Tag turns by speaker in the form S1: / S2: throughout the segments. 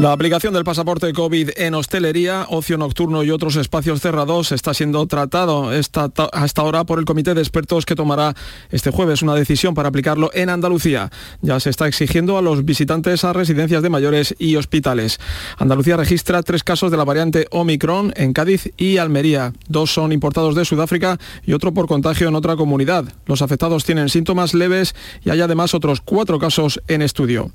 S1: La aplicación del pasaporte COVID en hostelería, ocio nocturno y otros espacios cerrados está siendo tratado hasta ahora por el comité de expertos que tomará este jueves una decisión para aplicarlo en Andalucía. Ya se está exigiendo a los visitantes a residencias de mayores y hospitales. Andalucía registra tres casos de la variante Omicron en Cádiz y Almería. Dos son importados de Sudáfrica y otro por contagio en otra comunidad. Los afectados tienen síntomas leves y hay además otros cuatro casos en estudio.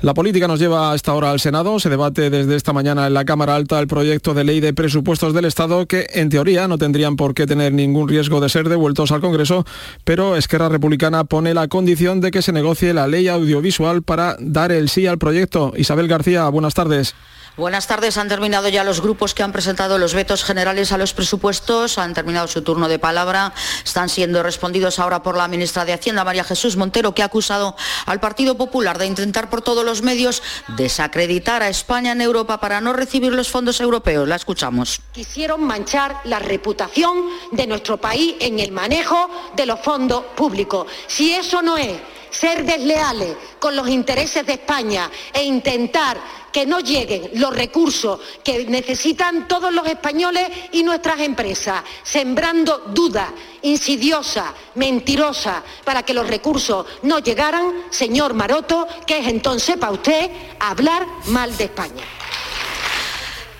S1: La política nos lleva a esta hora al Senado. Se debate desde esta mañana en la Cámara Alta el proyecto de ley de presupuestos del Estado que, en teoría, no tendrían por qué tener ningún riesgo de ser devueltos al Congreso, pero Esquerra Republicana pone la condición de que se negocie la ley audiovisual para dar el sí al proyecto. Isabel García, buenas tardes.
S2: Buenas tardes. Han terminado ya los grupos que han presentado los vetos generales a los presupuestos. Han terminado su turno de palabra. Están siendo respondidos ahora por la ministra de Hacienda, María Jesús Montero, que ha acusado al Partido Popular de intentar por todos los medios desacreditar a España en Europa para no recibir los fondos europeos. La escuchamos.
S3: Quisieron manchar la reputación de nuestro país en el manejo de los fondos públicos. Si eso no es ser desleales con los intereses de España e intentar que no lleguen los recursos que necesitan todos los españoles y nuestras empresas, sembrando dudas insidiosas, mentirosas, para que los recursos no llegaran, señor Maroto, que es entonces para usted hablar mal de España.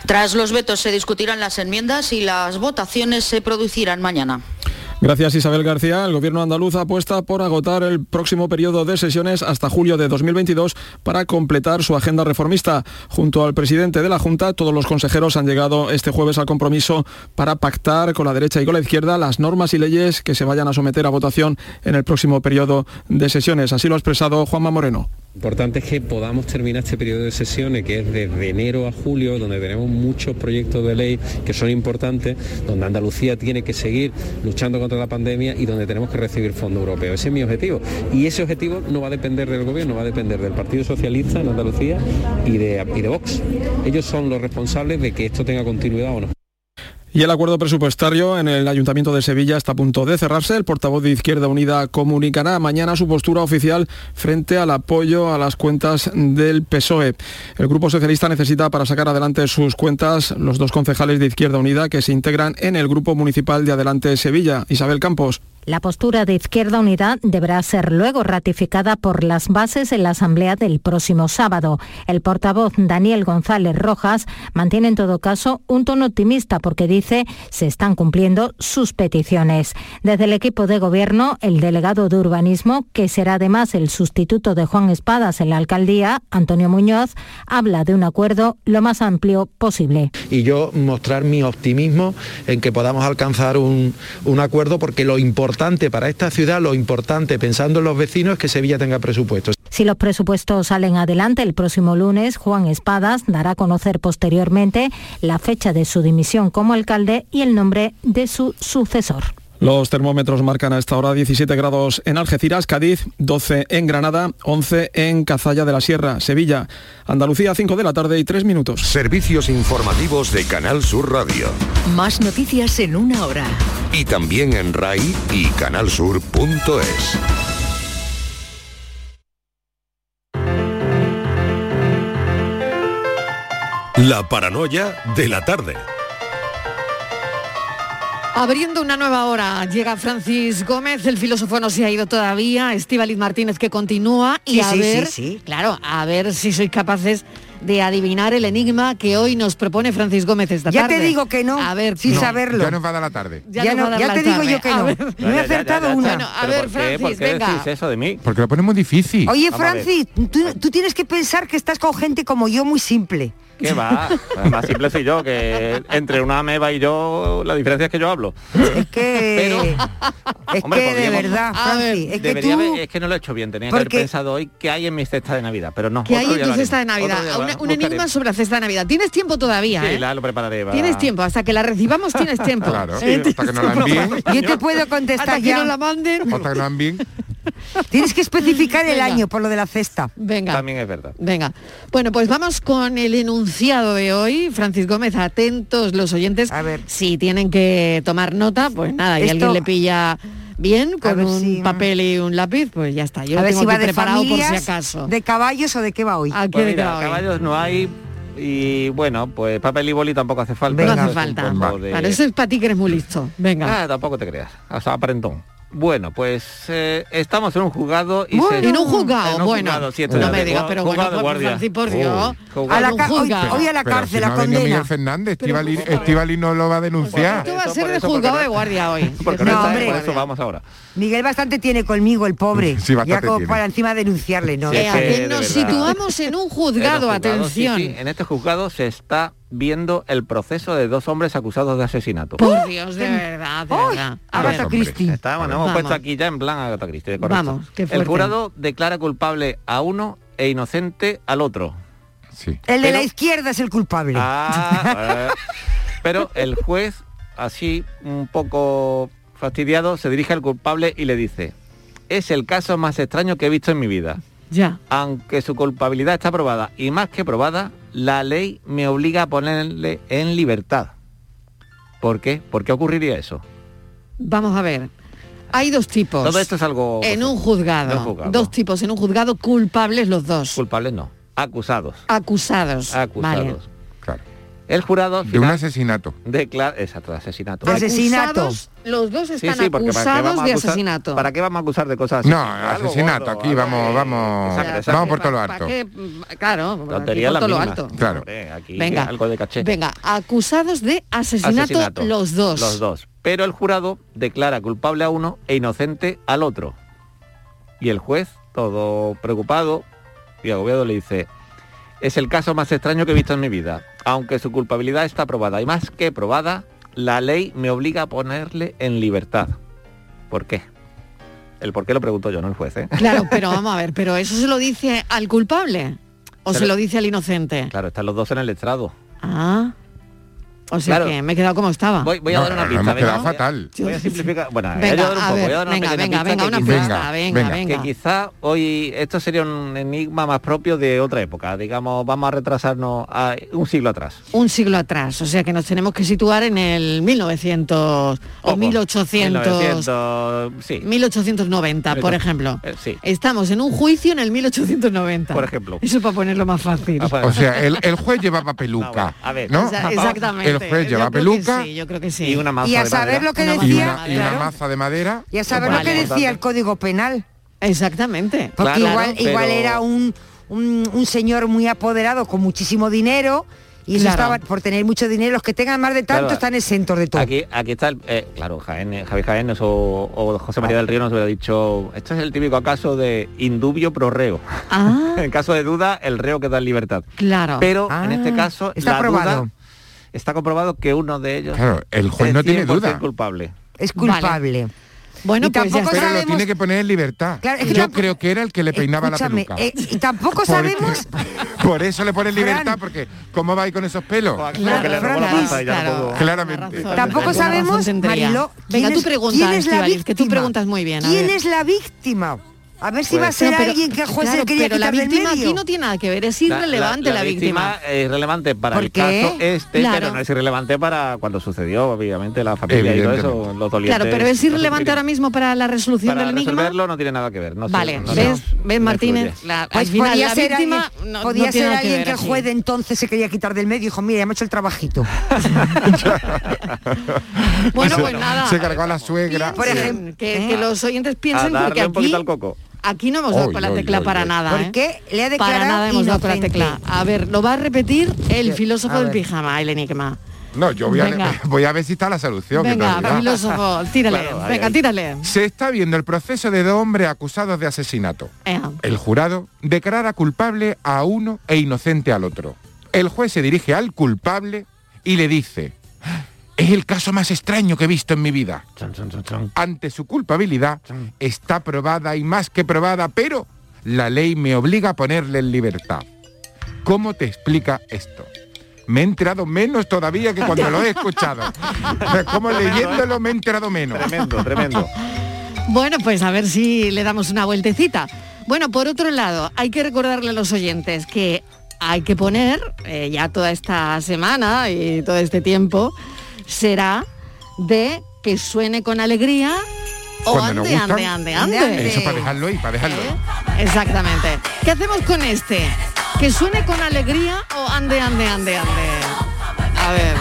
S2: Tras los vetos se discutirán las enmiendas y las votaciones se producirán mañana.
S1: Gracias Isabel García. El gobierno andaluz apuesta por agotar el próximo periodo de sesiones hasta julio de 2022 para completar su agenda reformista. Junto al presidente de la Junta, todos los consejeros han llegado este jueves al compromiso para pactar con la derecha y con la izquierda las normas y leyes que se vayan a someter a votación en el próximo periodo de sesiones. Así lo ha expresado Juanma Moreno.
S4: Importante es que podamos terminar este periodo de sesiones, que es desde enero a julio, donde tenemos muchos proyectos de ley que son importantes, donde Andalucía tiene que seguir luchando contra la pandemia y donde tenemos que recibir fondos europeos. Ese es mi objetivo. Y ese objetivo no va a depender del gobierno, va a depender del Partido Socialista en Andalucía y de Vox. Ellos son los responsables de que esto tenga continuidad o no.
S1: Y el acuerdo presupuestario en el Ayuntamiento de Sevilla está a punto de cerrarse. El portavoz de Izquierda Unida comunicará mañana su postura oficial frente al apoyo a las cuentas del PSOE. El Grupo Socialista necesita para sacar adelante sus cuentas los dos concejales de Izquierda Unida que se integran en el Grupo Municipal de Adelante Sevilla. Isabel Campos.
S5: La postura de Izquierda Unida deberá ser luego ratificada por las bases en la Asamblea del próximo sábado. El portavoz Daniel González Rojas mantiene en todo caso un tono optimista porque dice se están cumpliendo sus peticiones. Desde el equipo de gobierno, el delegado de urbanismo, que será además el sustituto de Juan Espadas en la alcaldía, Antonio Muñoz, habla de un acuerdo lo más amplio posible.
S6: Y yo mostrar mi optimismo en que podamos alcanzar un, un acuerdo porque lo importante para esta ciudad, lo importante pensando en los vecinos es que Sevilla tenga presupuestos.
S5: Si los presupuestos salen adelante el próximo lunes, Juan Espadas dará a conocer posteriormente la fecha de su dimisión como alcalde y el nombre de su sucesor.
S1: Los termómetros marcan a esta hora 17 grados en Algeciras, Cádiz, 12 en Granada, 11 en Cazalla de la Sierra, Sevilla, Andalucía, 5 de la tarde y 3 minutos.
S7: Servicios informativos de Canal Sur Radio.
S8: Más noticias en una hora.
S7: Y también en RAI y canalsur.es. La paranoia de la tarde.
S9: Abriendo una nueva hora, llega Francis Gómez, el filósofo no se ha ido todavía, Estíbaliz Martínez que continúa y a ver, claro, a ver si sois capaces de adivinar el enigma que hoy nos propone Francis Gómez esta
S10: ya
S9: tarde.
S10: Ya te digo que no,
S9: a ver,
S10: sin saberlo.
S11: Ya nos va a dar la tarde.
S9: Ya, te
S10: digo yo que no. no he acertado una.
S9: Bueno, a ver, Francis,
S12: ¿por qué
S9: venga.
S12: decís eso de mí?
S11: Porque lo ponemos difícil.
S10: Oye, Francis, tú, tú tienes que pensar que estás con gente como yo muy simple.
S12: ¿Qué va? Más simple soy yo, que entre una ameba y yo, la diferencia es que yo hablo.
S10: Es que... es
S12: Hombre,
S10: que de verdad, Francis, es que tú...
S12: haber- es que no lo he hecho bien, tenía que haber pensado hoy qué hay en mi cesta de Navidad, pero no.
S9: ¿Qué hay en tu cesta de. Navidad?
S12: Día lo
S9: Un, enigma sobre la cesta de Navidad. Tienes tiempo todavía,
S12: Sí,
S9: ¿eh?
S12: la- lo prepararé. va.
S9: Tienes tiempo, hasta que la recibamos tienes tiempo.
S11: Claro,
S9: ¿Eh?
S11: hasta que nos la envíen.
S10: Yo te puedo contestar
S9: Hasta que nos la manden.
S11: Hasta que.
S10: Tienes que especificar el
S9: Venga.
S10: año por lo de la cesta.
S9: Venga.
S12: También es verdad.
S9: Venga, bueno, pues vamos con el enunciado de hoy. Francis Gómez, atentos los oyentes.
S10: A ver.
S9: Si tienen que tomar nota, pues nada, y
S10: Esto-
S9: alguien le pilla bien, con un
S10: si-
S9: papel y un lápiz, pues ya está. Yo
S10: a
S9: lo
S10: ver
S9: tengo
S10: si va
S9: aquí
S10: de
S9: preparado por si acaso.
S10: de caballos o de qué va hoy.
S9: ¿A qué
S12: Pues
S9: de
S12: mira, caballos no hay y bueno, pues papel y boli tampoco hace falta.
S9: No hace falta. Para eso es para ti que eres muy listo. Venga.
S12: Ah, tampoco te creas. O sea, aparentón. Bueno, pues eh, estamos en un juzgado y
S9: Bueno,
S12: se...
S9: en un juzgado,
S12: en un
S9: bueno.
S12: juzgado, sí,
S9: No me digas, pero bueno, por. Francis, por Dios.
S12: Juzgado.
S10: A la hoy, hoy a la
S11: Pero
S10: cárcel,
S11: si no
S10: la condena.
S11: Miguel Fernández, Estivali, no lo va a denunciar.
S9: Esto va a ser de juzgado de guardia hoy.
S12: Porque No, está,
S10: hombre.
S12: por eso vamos ahora.
S10: Miguel bastante tiene conmigo, el pobre.
S11: Sí,
S10: ya como
S11: tiene.
S10: para encima denunciarle, ¿no?
S12: Sí,
S9: Eh,
S12: es
S9: a
S12: que,
S9: que
S12: de
S9: nos
S12: verdad.
S9: situamos en un juzgado,
S12: En
S9: atención.
S12: sí, en este juzgado se está viendo el proceso de dos hombres acusados de asesinato.
S9: Por Dios, de verdad,
S10: Agatha Christie.
S12: Está, bueno, hemos
S9: Vamos.
S12: puesto aquí ya en plan Agatha Christie, correcto.
S9: Vamos, qué
S12: El jurado declara culpable a uno e inocente al otro.
S11: Sí.
S10: El de
S12: Pero-
S10: la izquierda es el culpable.
S12: Ah, eh. pero el juez, así un poco fastidiado, se dirige al culpable y le dice, es el caso más extraño que he visto en mi vida.
S9: Ya.
S12: Aunque su culpabilidad está probada y más que probada, la ley me obliga a ponerle en libertad. ¿Por qué? ¿Por qué ocurriría eso?
S9: Vamos a ver. Hay dos tipos.
S12: Todo esto es algo...
S9: en un juzgado. Dos tipos en un juzgado culpables los dos.
S12: Culpables no, acusados.
S9: Acusados.
S12: Acusados. El jurado
S11: De un asesinato.
S12: declara... Exacto, de asesinato.
S10: De asesinato.
S9: Los dos están
S12: sí, porque ¿para qué
S9: acusados
S12: vamos a
S9: de
S12: acusar-
S9: asesinato.
S12: ¿Para qué vamos a acusar de cosas así?
S11: No, asesinato,
S12: gordo,
S11: aquí vamos, vamos,
S12: Exacto, exacto.
S11: vamos por todo lo
S9: ¿Para
S11: alto.
S9: qué? Claro, por todo lo alto.
S11: Claro.
S12: Hombre, aquí
S9: Venga,
S12: algo de caché.
S9: Venga, acusados de asesinato,
S12: Asesinato.
S9: los dos.
S12: Los dos. Pero el jurado declara culpable a uno e inocente al otro. Y el juez, todo preocupado y agobiado, le dice, es el caso más extraño que he visto en mi vida. Aunque su culpabilidad está probada y más que probada, la ley me obliga a ponerle en libertad. ¿Por qué? El por qué lo pregunto yo, no el juez, ¿eh?
S9: Claro, pero vamos a ver, pero eso se lo dice al culpable o
S12: Se lo
S9: dice al inocente.
S12: Claro, están los dos en el estrado.
S9: Ah. O sea
S12: Claro.
S9: que me he quedado como estaba.
S12: Voy, voy a
S11: No,
S12: dar una pista.
S11: quedado
S12: venga.
S11: fatal.
S12: Voy a simplificar. Bueno, voy a
S9: Venga,
S12: dar un
S9: a
S12: poco,
S9: ver,
S12: voy a dar una
S9: venga,
S12: pequeña
S9: venga,
S12: pista
S9: venga, una pista, venga,
S11: venga.
S9: venga.
S12: que quizá hoy esto sería un enigma más propio de otra época. Digamos, vamos a retrasarnos a un siglo atrás.
S9: Un siglo atrás, o sea que nos tenemos que situar en el 1900 o
S12: Poco.
S9: 1800,
S12: 1900, sí.
S9: 1890, por
S12: 1800,
S9: ejemplo.
S12: eh, sí.
S9: Estamos en un juicio en el 1890.
S12: Por ejemplo.
S9: Eso para ponerlo más fácil.
S12: Ah, pues,
S11: O sea, el, el juez llevaba peluca.
S12: Bueno, a ver.
S11: ¿no?
S9: Exa- Exactamente.
S11: El juez
S9: Yo
S11: lleva peluca
S9: sí, yo creo que sí.
S12: Y una maza
S10: Y a
S12: de
S10: saber
S12: madera.
S10: lo que
S9: Una
S11: y
S10: decía,
S11: una, y una
S10: claro,
S11: maza de madera.
S10: y a saber
S9: Vale.
S10: lo que decía el Código Penal.
S9: Exactamente.
S10: Porque
S12: Claro,
S10: igual,
S12: pero-
S10: igual era un, un, un señor muy apoderado con muchísimo dinero y eso
S9: Claro.
S10: estaba por tener mucho dinero. Los que tengan más de tanto
S12: Claro.
S10: están exentos de todo.
S12: Aquí, aquí está, el, eh, claro, Jaén, eh, Javier Jaén o, o José María del Río nos hubiera dicho, esto es el típico caso de indubio pro reo.
S9: Ah,
S12: en caso de duda, el reo queda en libertad.
S9: claro.
S12: Pero en
S10: Ah,
S12: este caso,
S10: está
S12: la duda- está comprobado que uno de ellos
S11: Claro, el juez
S12: es
S11: no tiene
S12: 100%
S11: duda.
S12: culpable.
S10: Es culpable.
S9: bueno,
S10: y
S9: pues ya
S10: tampoco.
S11: Pero lo tiene que poner en libertad.
S10: Claro, es que
S11: Yo
S10: tampoco-
S11: creo que era el que le peinaba
S10: Escúchame,
S11: la peluca.
S10: eh, y tampoco
S11: Porque-
S10: sabemos...
S11: Por eso le pone en libertad,
S10: Fran.
S11: porque ¿cómo va ahí con esos pelos?
S12: Claro, que le robó la
S10: Francis,
S12: maza y ya no
S9: claro.
S11: Claramente.
S10: Tampoco sabemos. Mariló,
S9: Venga,
S10: quién
S9: tú
S10: es-
S9: preguntas,
S10: quién es la
S9: Estíbaliz, que tú
S10: víctima.
S9: preguntas muy bien. a
S10: ¿Quién
S9: ver.
S10: es la víctima? A ver si
S12: Pues-
S10: va a ser
S9: No, pero-
S10: alguien que el juez
S9: claro,
S10: quería
S9: pero la víctima
S10: medio.
S9: aquí no tiene nada que ver, es irrelevante la, víctima.
S12: es relevante para
S10: ¿Por
S12: el
S10: qué?
S12: caso este,
S9: Claro.
S12: pero no es irrelevante para cuando sucedió, obviamente, la familia y todo eso, los dolientes.
S9: Claro, pero es irrelevante ahora mismo para la resolución
S12: Para
S9: del enigma.
S12: resolverlo no tiene nada que ver. No sé,
S9: Vale,
S12: no-
S9: ¿ves,
S12: no-
S9: ves
S12: no
S9: Martínez?
S10: Pues
S9: al final
S10: podía
S9: la
S10: ser
S9: víctima
S10: alguien,
S9: no,
S10: podía ser
S9: que
S10: alguien que el juez de entonces se quería quitar del medio y dijo, mira, hemos hecho el trabajito.
S9: Bueno, pues nada.
S11: Se cargó a la suegra.
S10: Por ejemplo,
S9: que, que los oyentes piensen
S12: A
S9: porque
S12: darle un poquito
S9: aquí,
S12: al coco.
S9: Aquí no hemos dado
S11: Oy,
S9: con la tecla
S11: oy,
S9: para
S11: oy.
S9: nada. ¿eh?
S10: Porque le ha declarado
S9: Para nada hemos dado con la tecla. A ver, lo va a repetir el filósofo del pijama, el enigma.
S11: No, yo voy a,
S9: Venga.
S11: voy a ver si está la solución.
S9: Venga, filósofo, tírale,
S12: Claro,
S9: venga,
S12: ahí.
S9: tírale.
S11: Se está viendo el proceso de dos hombres acusados de asesinato. El jurado declara culpable a uno e inocente al otro. El juez se dirige al culpable y le dice, es el caso más extraño que he visto en mi vida. Ante su culpabilidad está probada y más que probada, pero la ley me obliga a ponerle en libertad. ¿Cómo te explica esto? Me he enterado menos todavía que cuando lo he escuchado. Como leyéndolo me he enterado menos.
S12: Tremendo, tremendo.
S9: Bueno, pues a ver si le damos una vueltecita. Bueno, por otro lado, hay que recordarle a los oyentes que hay que poner, eh, ya toda esta semana y todo este tiempo, será de que suene con alegría O
S11: cuando
S9: ande, ande, ande, ande.
S11: Eso para dejarlo ahí, para dejarlo ahí.
S9: Exactamente. ¿Qué hacemos con este? ¿Que suene con alegría o ande, ande, ande, ande? A ver,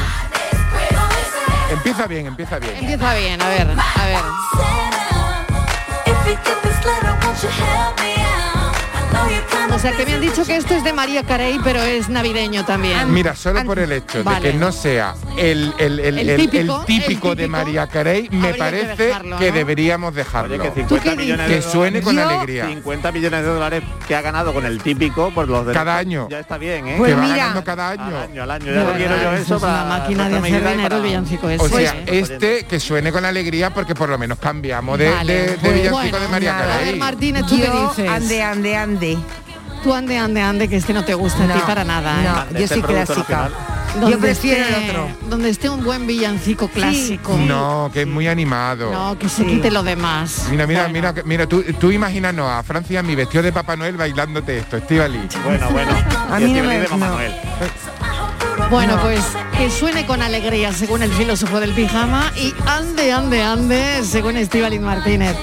S11: Empieza bien, empieza bien.
S9: empieza bien, a ver, a ver. O sea, que me han dicho que esto es de María Carey, pero es navideño también.
S11: Mira, solo por el hecho
S9: Vale.
S11: de que no sea el, el- el-
S9: El típico,
S11: de María Carey, me
S9: que
S11: parece
S9: dejarlo,
S11: que
S9: ¿no?
S11: deberíamos dejarlo.
S12: Oye, que 50 millones de
S11: Que suene con alegría.
S12: 50 millones de dólares que ha ganado con el típico por los derechos.
S11: Cada año.
S12: Ya está bien, ¿eh?
S11: Pues Que va mira. ganando cada año.
S12: Al año, al año.
S9: De
S12: Ya lo
S9: verdad,
S12: quiero yo
S9: eso
S12: eso
S9: es
S12: para
S9: una máquina de hacer dinero villancico ese.
S11: O sea,
S9: Sí.
S11: este que suene con alegría porque por lo menos cambiamos de,
S9: Vale,
S11: de- de
S9: pues
S11: villancico
S9: bueno,
S11: de María
S9: nada. A ver,
S11: Carey.
S9: Martínez, ¿tú qué dices?
S10: ande, ande, ande.
S9: Tú ande, ande, ande, que este no te gusta a ti
S10: No,
S9: para nada. ¿eh?
S10: no, yo
S12: Este
S10: soy clásica. Yo prefiero
S9: esté-
S10: el otro.
S9: Donde esté un buen villancico clásico.
S11: No, que es muy animado.
S9: No, que se quite lo demás.
S11: Mira, mira,
S9: Bueno.
S11: mira, mira, tú, tú imagínanos a Francia mi vestido de Papá Noel bailándote esto, Estivali.
S12: Bueno, bueno.
S10: A mí no me-
S12: de
S10: no.
S12: Noel.
S9: Bueno,
S10: No.
S9: pues que suene con alegría, según el filósofo del pijama, y ande, ande, ande, según Estíbaliz Martínez.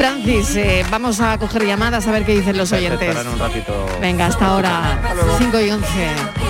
S9: Francis, eh, vamos a coger llamadas a ver qué dicen los oyentes.
S12: un ratito.
S9: Venga, hasta ahora, 5 y 11.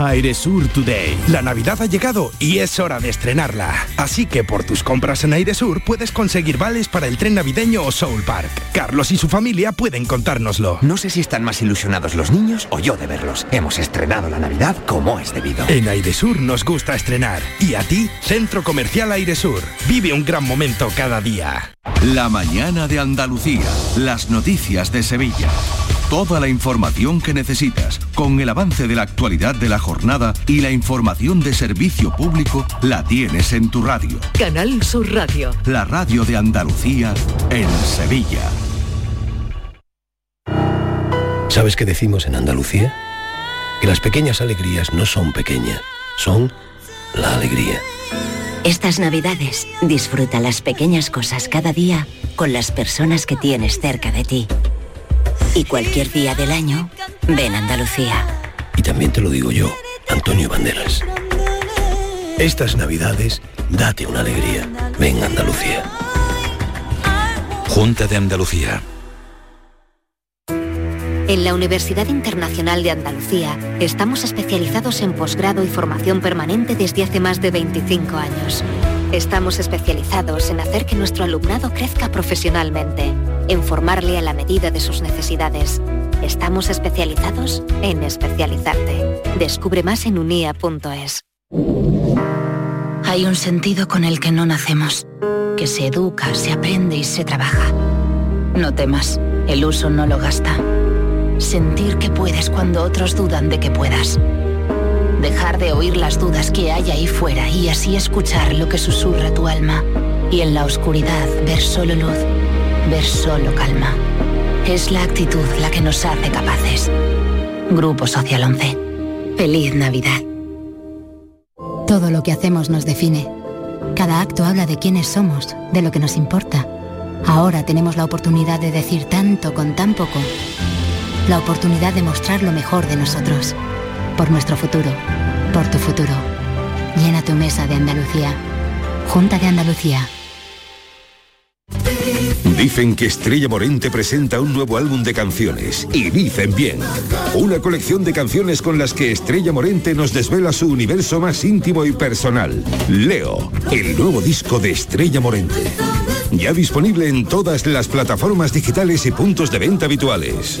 S13: Airesur Today. La Navidad ha llegado y es hora de estrenarla. Así que por tus compras en Airesur puedes conseguir vales para el tren navideño o Soul Park. Carlos y su familia pueden contárnoslo.
S14: No sé si están más ilusionados los niños o yo de verlos. Hemos estrenado la Navidad como es debido.
S13: En Airesur nos gusta estrenar. Y a ti, Centro Comercial Airesur. Vive un gran momento cada día.
S15: La mañana de Andalucía. Las noticias de Sevilla. Toda la información que necesitas, con el avance de la actualidad de la jornada y la información de servicio público, la tienes en tu radio.
S8: Canal Sur Radio.
S15: La radio de Andalucía en Sevilla.
S16: ¿Sabes qué decimos en Andalucía? Que las pequeñas alegrías no son pequeñas, son la alegría.
S17: Estas navidades disfruta las pequeñas cosas cada día con las personas que tienes cerca de ti. Y cualquier día del año, ven Andalucía.
S16: Y también te lo digo yo, Antonio Banderas. Estas navidades, date una alegría. Ven Andalucía.
S18: Junta de Andalucía.
S19: En la Universidad Internacional de Andalucía estamos especializados en posgrado y formación permanente desde hace más de 25 años. Estamos especializados en hacer que nuestro alumnado crezca profesionalmente, en formarle a la medida de sus necesidades
S3: Estamos especializados en especializarte. Descubre más en unia.es.
S20: Hay un sentido con el que no nacemos, que se educa, se aprende y se trabaja. No temas, el uso no lo gasta. Sentir que puedes cuando otros dudan de que puedas. Dejar de oír las dudas que hay ahí fuera y así escuchar lo que susurra tu alma. Y en la oscuridad ver solo luz, ver solo calma. Es la actitud la que nos hace capaces. Grupo Social 11. Feliz Navidad.
S21: Todo lo que hacemos nos define. Cada acto habla de quiénes somos, de lo que nos importa. Ahora tenemos la oportunidad de decir tanto con tan poco. La oportunidad de mostrar lo mejor de nosotros. Por nuestro futuro. Por tu futuro. Llena tu mesa de Andalucía. Junta de Andalucía.
S15: Dicen que Estrella Morente presenta un nuevo álbum de canciones. Y dicen bien. Una colección de canciones con las que Estrella Morente nos desvela su universo más íntimo y personal. Leo, el nuevo disco de Estrella Morente. Ya disponible en todas las plataformas digitales y puntos de venta habituales.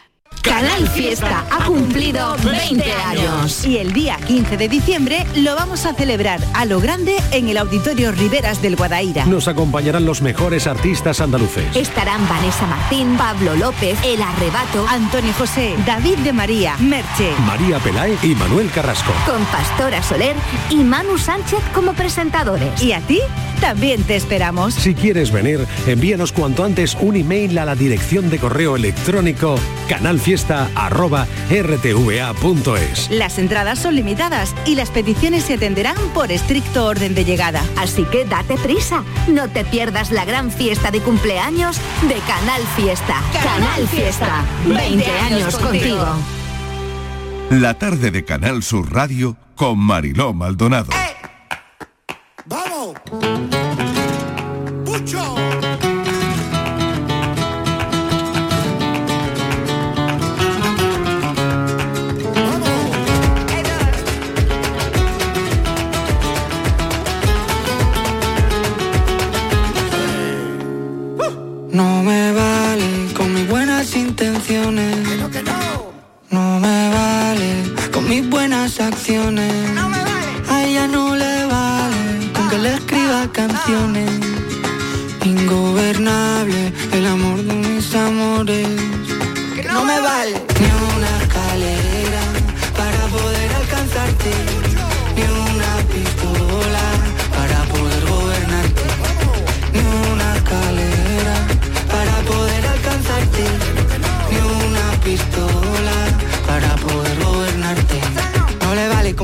S22: Canal Fiesta ha cumplido 20 años.
S23: Y el día 15 de diciembre lo vamos a celebrar a lo grande en el Auditorio Riveras del Guadaira.
S16: Nos acompañarán los mejores artistas andaluces.
S23: Estarán Vanessa Martín, Pablo López, El Arrebato, Antonio José, David de María, Merche,
S16: María Pelae y Manuel Carrasco.
S23: Con Pastora Soler y Manu Sánchez como presentadores. ¿Y a ti? También te esperamos.
S16: Si quieres venir, envíanos cuanto antes un email a la dirección de correo electrónico canalfiesta.rtva.es.
S23: Las entradas son limitadas y las peticiones se atenderán por estricto orden de llegada. Así que date prisa, no te pierdas la gran fiesta de cumpleaños de Canal Fiesta. Canal Fiesta, 20 años contigo.
S24: La tarde de Canal Sur Radio con Mariló Maldonado.
S25: ¡Vamos! ¡Pucho!
S26: No me vale con mis buenas intenciones. No me vale con mis buenas acciones. Canciones. Ingobernable el amor de mis amores. Que no me vale ni una escalera para poder alcanzarte.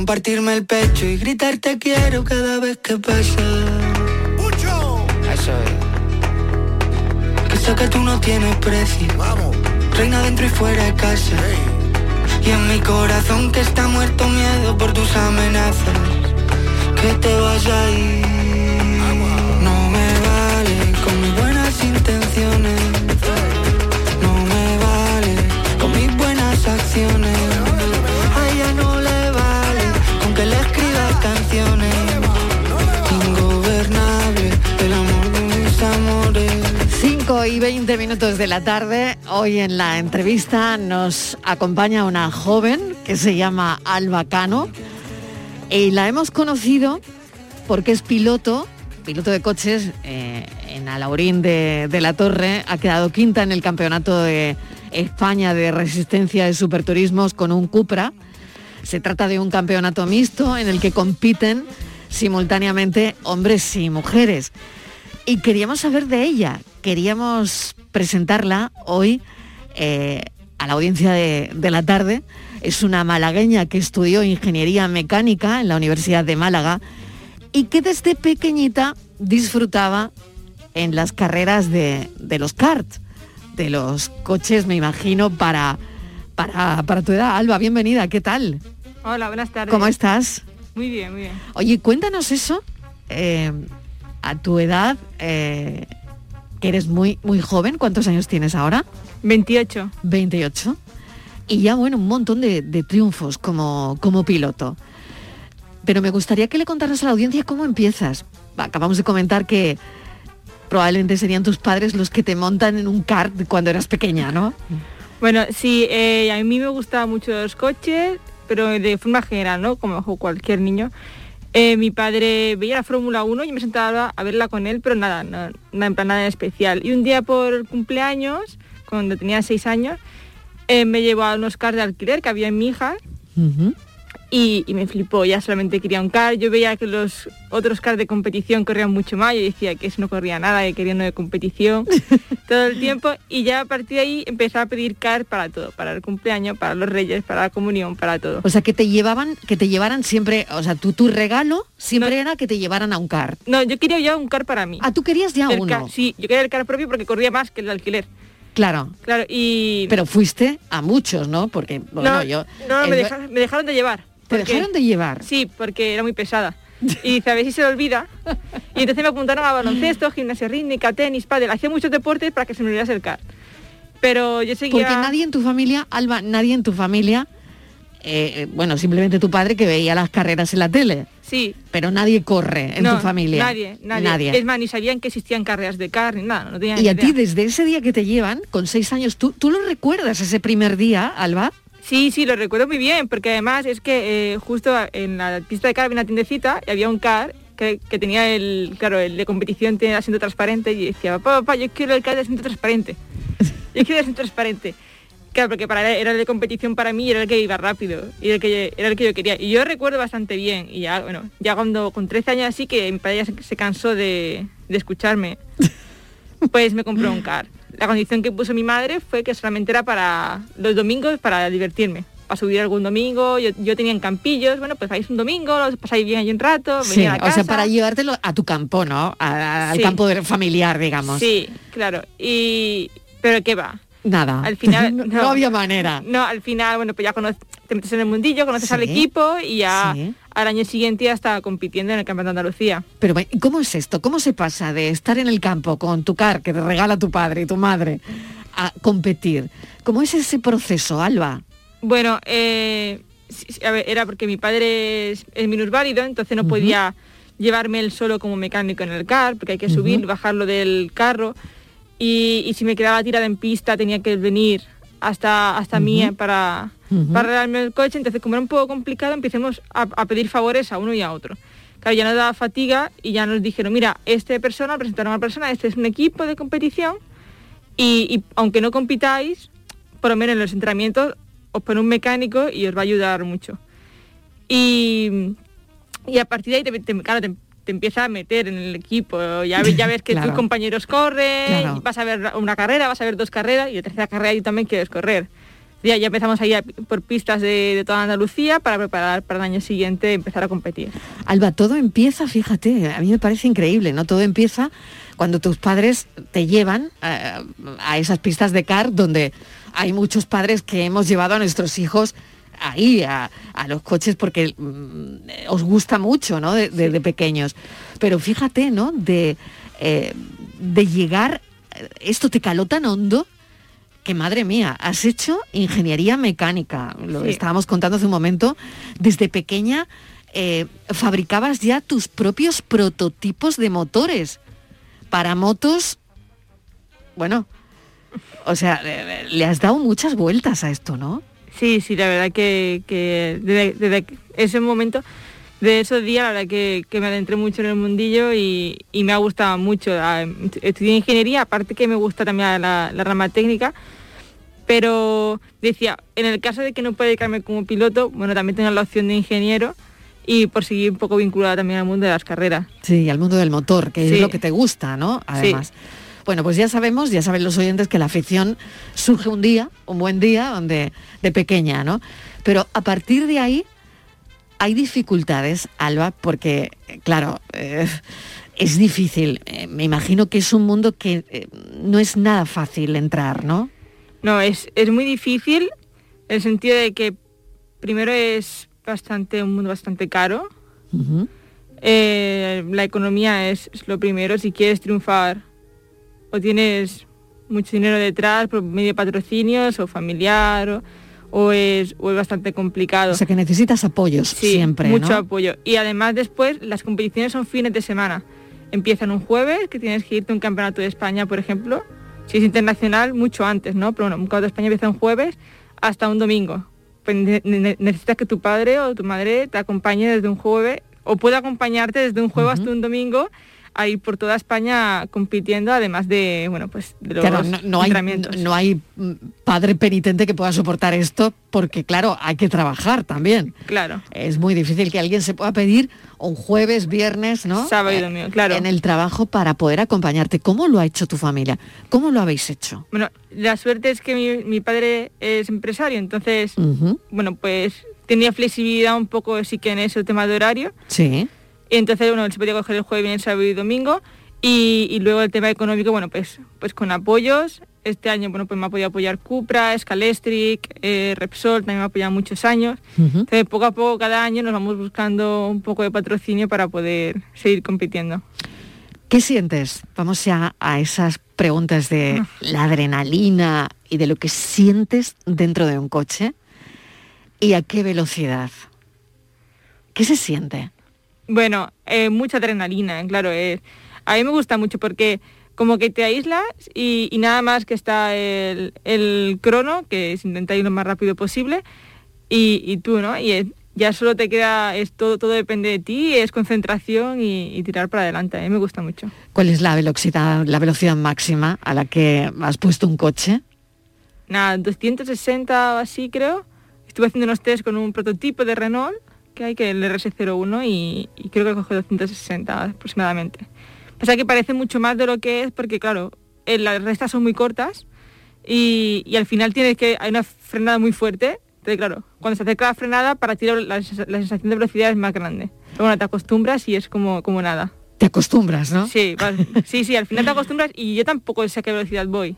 S26: Compartirme el pecho y gritar te quiero cada vez que pasa. Eso es. Que sé que tú no tienes precio. Reina dentro y fuera de casa. Y en mi corazón que está muerto miedo por tus amenazas. Que te vas a ir.
S9: Y y 20 minutos de la tarde. Hoy en la entrevista nos acompaña una joven que se llama Alba Cano y la hemos conocido porque es piloto, piloto de coches eh, en Alaurín de, de la Torre. Ha quedado quinta en el campeonato de España de resistencia de superturismos con un Cupra. Se trata de un campeonato mixto en el que compiten simultáneamente hombres y mujeres. Y queríamos saber de ella, queríamos presentarla hoy eh, a la audiencia de, de la tarde. Es una malagueña que estudió ingeniería mecánica en la Universidad de Málaga y que desde pequeñita disfrutaba en las carreras de, de los karts, de los coches, me imagino, para, para, para tu edad. Alba, bienvenida, ¿qué tal?
S27: Hola, buenas tardes.
S9: ¿Cómo estás?
S27: Muy bien, muy bien.
S9: Oye, cuéntanos eso. eh, a tu edad, eh, que eres muy, muy joven, ¿cuántos años tienes ahora?
S27: 28.
S9: 28. Y ya, bueno, un montón de, de triunfos como, como piloto. Pero me gustaría que le contaras a la audiencia cómo empiezas. Acabamos de comentar que probablemente serían tus padres los que te montan en un kart cuando eras pequeña, ¿no?
S27: Bueno, sí, eh, a mí me gustaban mucho los coches, pero de forma general, ¿no? Como cualquier niño. Eh, mi padre veía la Fórmula 1 y me sentaba a verla con él, pero nada, no, en plan nada especial. Y un día por cumpleaños, cuando tenía seis años, eh, me llevó a unos cars de alquiler que había en mi hija y, y me flipó, ya solamente quería un car. Yo veía que los otros cars de competición corrían mucho más, yo decía que eso no corría nada, que quería uno de competición todo el tiempo. Y ya a partir de ahí empecé a pedir car para todo, para el cumpleaños, para los reyes, para la comunión, para todo.
S9: O sea, que te llevaban, que te llevaran siempre, o sea, tu, tu regalo siempre era que te llevaran a un kart.
S27: No, yo quería ya un car para mí.
S9: Ah, tú querías ya
S27: El
S9: uno.
S27: car- sí, yo quería el car propio porque corría más que el de alquiler.
S9: Claro.
S27: Claro, y...
S9: Pero fuiste a muchos, ¿no? Porque, bueno,
S27: no,
S9: yo...
S27: no,
S9: el-
S27: me, dejaron, me dejaron de llevar.
S9: ¿Te dejaron de llevar?
S27: Sí, porque era muy pesada. Y dice, a ver si se le olvida. Y entonces me apuntaron a baloncesto, gimnasia rítmica, tenis, pádel. Hacía muchos deportes para que se me olvidase el car. Pero yo seguía...
S9: Porque nadie en tu familia, Alba, nadie en tu familia, eh, eh, bueno, simplemente tu padre que veía las carreras en la tele,
S27: Sí.
S9: pero nadie corre en
S27: No,
S9: tu familia.
S27: Nadie, nadie, Es más, ni sabían que existían carreras de car ni nada. No tenían
S9: Y
S27: ni
S9: a ti, desde ese día que te llevan, con seis años, ¿tú, ¿tú lo recuerdas ese primer día, Alba?
S27: Sí, sí, lo recuerdo muy bien, porque además es que eh, justo en la pista de car había una tiendecita y había un car que, que tenía el, claro, el de competición tenía asiento transparente y decía, papá, papá, yo quiero el car de asiento transparente. Yo quiero el asiento transparente. Claro, porque para él era el de competición para mí y era el que iba rápido y era el que, era el que yo quería. Y yo recuerdo bastante bien. Y ya, bueno, ya cuando con 13 años así que mi padre ya se, se cansó de, de escucharme, pues me compró un car. La condición que puso mi madre fue que solamente era para los domingos para divertirme. Para subir algún domingo, yo, yo tenía en campillos, bueno, pues vais un domingo, lo pasáis bien allí un rato,
S9: Sí,
S27: venía a
S9: o
S27: la casa.
S9: sea, para llevártelo a tu campo, ¿no? A- al
S27: Sí.
S9: campo familiar, digamos.
S27: Sí, claro. Y pero qué va.
S9: Nada.
S27: Al final
S9: no, no había manera.
S27: No, al final, bueno, pues ya conoces, te metes en el mundillo, conoces
S9: Sí.
S27: al equipo y ya
S9: Sí.
S27: al año siguiente ya estaba compitiendo en el Campeonato de Andalucía.
S9: Pero bueno, ¿y ¿cómo es esto? ¿Cómo se pasa de estar en el campo con tu car que te regala tu padre y tu madre a competir? ¿Cómo es ese proceso, Alba?
S27: Bueno, eh, a ver, era porque mi padre es, es minusválido, entonces no podía llevarme él solo como mecánico en el car, porque hay que subir, bajarlo del carro. Y, y si me quedaba tirada en pista tenía que venir hasta, hasta mí
S28: Ujú.
S27: para, para arreglarme el coche. Entonces, como era un poco complicado, empecemos a, a pedir favores a uno y a otro. Claro, ya nos daba fatiga y ya nos dijeron, mira, esta persona, presentaron a una persona, este es un equipo de competición y, y aunque no compitáis, por lo menos en los entrenamientos os pone un mecánico y os va a ayudar mucho. Y, y a partir de ahí te, te- claro, te, te empieza a meter en el equipo, ya, ves- ya ves que
S28: Claro.
S27: tus compañeros corren,
S28: Claro.
S27: vas a ver una carrera, vas a ver dos carreras y la tercera carrera y también quieres correr. Ya, ya empezamos a ir a- por pistas de, de toda Andalucía para preparar para el año siguiente empezar a competir.
S9: Alba, todo empieza, fíjate, a mí me parece increíble, ¿no? Todo empieza cuando tus padres te llevan eh, a esas pistas de car donde hay muchos padres que hemos llevado a nuestros hijos ahí, a, a los coches, porque mm, os gusta mucho, ¿no? De, de- de pequeños. Pero fíjate, ¿no? De, eh, de llegar, eh, esto te caló tan hondo que madre mía, has hecho ingeniería mecánica, lo
S27: Sí.
S9: estábamos contando hace un momento, desde pequeña eh, fabricabas ya tus propios prototipos de motores para motos bueno, o sea, le has dado muchas vueltas a esto, ¿no?
S27: Sí, sí, la verdad que, que desde, ese momento, de esos días, la verdad que, me adentré mucho en el mundillo y, me ha gustado mucho. Ah, estudié ingeniería, aparte que me gusta también la, rama técnica, pero decía, en el caso de que no pueda dedicarme como piloto, bueno, también tengo la opción de ingeniero y por seguir un poco vinculada también al mundo de las carreras.
S9: Sí, al mundo del motor, que es lo que te gusta, ¿no? Además. Bueno, pues ya sabemos, ya saben los oyentes que la afición surge un día, un buen día, donde de pequeña, ¿no? Pero a partir de ahí hay dificultades, Alba, porque, claro, eh, es difícil. Eh, me imagino que es un mundo que eh, no es nada fácil entrar, ¿no?
S27: No, es, es muy difícil en el sentido de que primero es bastante un mundo bastante caro. la economía es, lo primero. Si quieres triunfar o tienes mucho dinero detrás por medio de patrocinios o familiar o, es, es, bastante complicado.
S9: O sea que necesitas apoyos siempre.
S27: Mucho apoyo. Y además después las competiciones son fines de semana. Empiezan un jueves, que tienes que irte a un campeonato de España, por ejemplo. Si es internacional, mucho antes, ¿no? Pero bueno, un campeonato de España empieza un jueves hasta un domingo. Pues necesitas que tu padre o tu madre te acompañe desde un jueves o pueda acompañarte desde un jueves hasta un domingo ahí por toda España compitiendo, además de, bueno, pues de los
S9: claro, no, Hay, no, hay mm, padre penitente que pueda soportar esto, porque claro, hay que trabajar también.
S27: Claro.
S9: Es muy difícil que alguien se pueda pedir un jueves, viernes, ¿no?
S27: Sábado y domingo, claro.
S9: En el trabajo para poder acompañarte. ¿Cómo lo ha hecho tu familia? ¿Cómo lo habéis hecho?
S27: Bueno, la suerte es que mi, padre es empresario, entonces, bueno, pues tenía flexibilidad un poco sí que en ese tema de horario.
S9: Sí.
S27: Y entonces, bueno, se podía coger el jueves, viernes, sábado y domingo. Y, luego el tema económico, bueno, pues, pues con apoyos. Este año, bueno, pues me ha podido apoyar Cupra, Scalestric, eh, Repsol, también me ha apoyado muchos años. Entonces, poco a poco, cada año nos vamos buscando un poco de patrocinio para poder seguir compitiendo.
S9: ¿Qué sientes? Vamos ya a esas preguntas de ah. la adrenalina y de lo que sientes dentro de un coche y a qué velocidad. ¿Qué se siente?
S27: Bueno, eh, mucha adrenalina, claro. Eh. A mí me gusta mucho porque como que te aíslas y, nada más que está el, el, crono, que es intentar ir lo más rápido posible, y, tú, ¿no? Y ya solo te queda, es todo, todo depende de ti, es concentración y, tirar para adelante. A mí me gusta mucho.
S9: ¿Cuál es la velocidad, la velocidad máxima a la que has puesto un coche?
S27: Nada, 260 o así creo. Estuve haciendo unos test con un prototipo de Renault que hay, que el RS01 y, creo que coge 260 aproximadamente. Pasa que parece mucho más de lo que es porque, claro, las restas son muy cortas y, al final tienes que, hay una frenada muy fuerte. Entonces, claro, cuando se acerca la frenada, para ti la, sensación de velocidad es más grande. Pero bueno, te acostumbras y es como, como nada.
S9: Te acostumbras, ¿no?
S27: Sí, sí, sí, al final te acostumbras y yo tampoco sé a qué velocidad voy.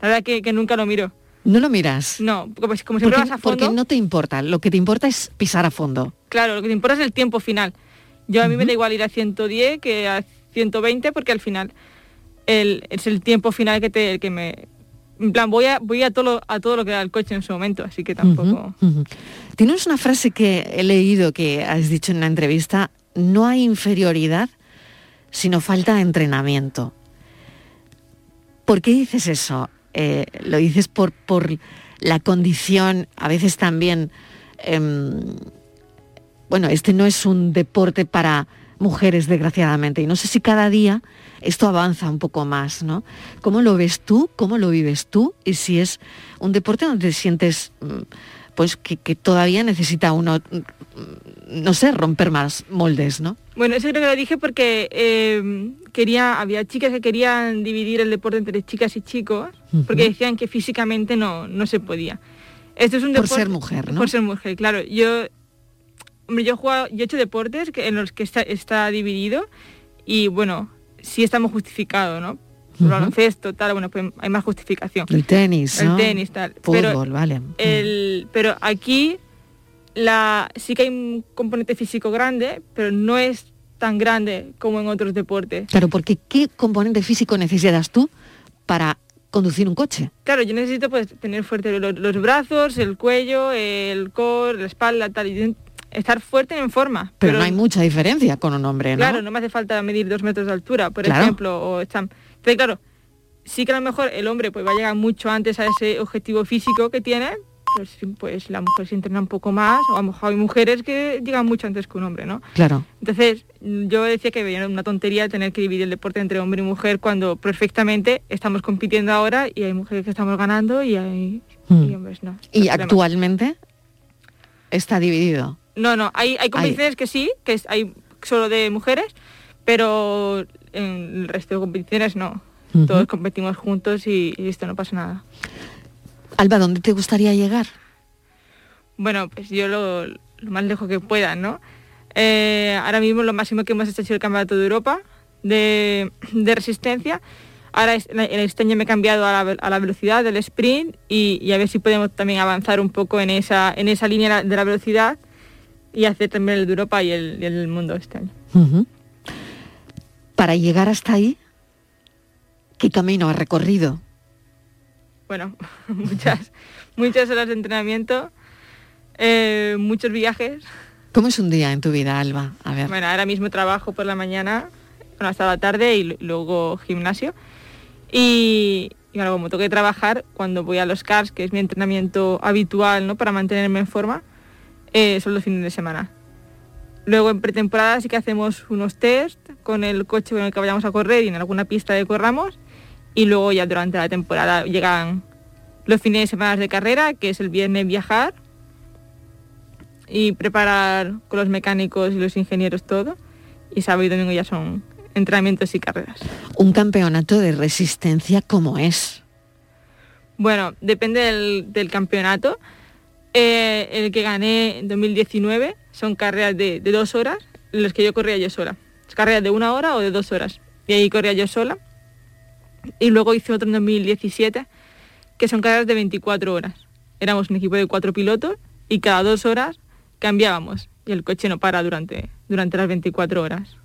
S27: La verdad que, que nunca lo miro.
S9: ¿No lo miras?
S27: No, pues como siempre vas a fondo...
S9: Porque no te importa, lo que te importa es pisar a fondo.
S27: Claro, lo que te importa es el tiempo final. Yo a mí me da igual ir a 110 que a 120 porque al final es el tiempo final que te que me en plan voy a voy a todo a todo lo que da el coche en su momento, así que tampoco.
S9: Tienes una frase que he leído que has dicho en una entrevista, no hay inferioridad sino falta de entrenamiento. ¿Por qué dices eso? Eh, lo dices por, por la condición, a veces también, em, bueno, este no es un deporte para mujeres, desgraciadamente, y no sé si cada día esto avanza un poco más, ¿no? ¿Cómo lo ves tú? ¿Cómo lo vives tú? Y si es un deporte donde te sientes mm, pues que, todavía necesita uno, mm, no sé, romper más moldes, ¿no?
S27: Bueno, eso creo que lo dije porque eh, quería, había chicas que querían dividir el deporte entre chicas y chicos, porque decían que físicamente no, no se podía.
S9: Esto es un por ser mujer, ¿no?
S27: Por ser mujer, claro. Yo, hombre, yo he, jugado, yo he hecho deportes en los que está, está dividido y bueno, sí estamos justificados, ¿no? el baloncesto, tal, bueno, pues hay más justificación.
S9: El tenis,
S27: El tenis, tal.
S9: Fútbol, pero, vale.
S27: El, pero aquí la, sí que hay un componente físico grande, pero no es tan grande como en otros deportes.
S9: Claro, porque ¿qué componente físico necesitas tú para conducir un coche?
S27: Claro, yo necesito pues tener fuerte los, brazos, el cuello, el core, la espalda, tal, y estar fuerte en forma.
S9: Pero, no hay mucha diferencia con un hombre, ¿no?
S27: Claro, no me hace falta medir dos metros de altura, por ejemplo, o están... Entonces, claro, sí que a lo mejor el hombre pues va a llegar mucho antes a ese objetivo físico que tiene, pues, pues la mujer se entrena un poco más, o a lo mejor hay mujeres que llegan mucho antes que un hombre, ¿no?
S9: Claro.
S27: Entonces, yo decía que era una tontería tener que dividir el deporte entre hombre y mujer cuando perfectamente estamos compitiendo ahora y hay mujeres que estamos ganando y hay
S9: Hmm.
S27: y hombres no.
S9: ¿Y actualmente está dividido?
S27: No, no, hay, hay competiciones que sí, que es- hay solo de mujeres, pero en el resto de competiciones no. Todos competimos juntos y, y esto no pasa nada.
S9: Alba, ¿dónde te gustaría llegar?
S27: Bueno, pues yo lo, lo más lejos que pueda, ¿no? Eh, ahora mismo lo máximo que hemos hecho ha sido el Campeonato de Europa de, de resistencia. Ahora en este año me he cambiado a la, ve- a la velocidad del sprint y, y a ver si podemos también avanzar un poco en esa, en esa línea de la velocidad y hacer también el de Europa y el, el mundo este año.
S9: Para llegar hasta ahí, ¿qué camino has recorrido?
S27: Bueno, muchas, muchas horas de entrenamiento, eh, muchos viajes.
S9: ¿Cómo es un día en tu vida, Alba? A ver.
S27: Bueno, ahora mismo trabajo por la mañana, bueno, hasta la tarde y luego gimnasio. Y, y bueno, como tengo que trabajar, cuando voy a los CARS, que es mi entrenamiento habitual ¿no? para mantenerme en forma, eh, son los fines de semana. Luego en pretemporada sí que hacemos unos test con el coche con el que vayamos a correr y en alguna pista que corramos. Y luego ya durante la temporada llegan los fines de semana de carrera, que es el viernes viajar y preparar con los mecánicos y los ingenieros todo. Y sábado y domingo ya son entrenamientos y carreras.
S9: Un campeonato de resistencia como es.
S27: Bueno, depende del, del campeonato. Eh, el que gané en 2019 son carreras de, dos horas, en las que yo corría yo sola. Carreras de una hora o de dos horas. Y ahí corría yo sola. Y luego hice otro en 2017, que son carreras de 24 horas. Éramos un equipo de cuatro pilotos y cada dos horas cambiábamos. Y el coche no para durante, durante las 24 horas.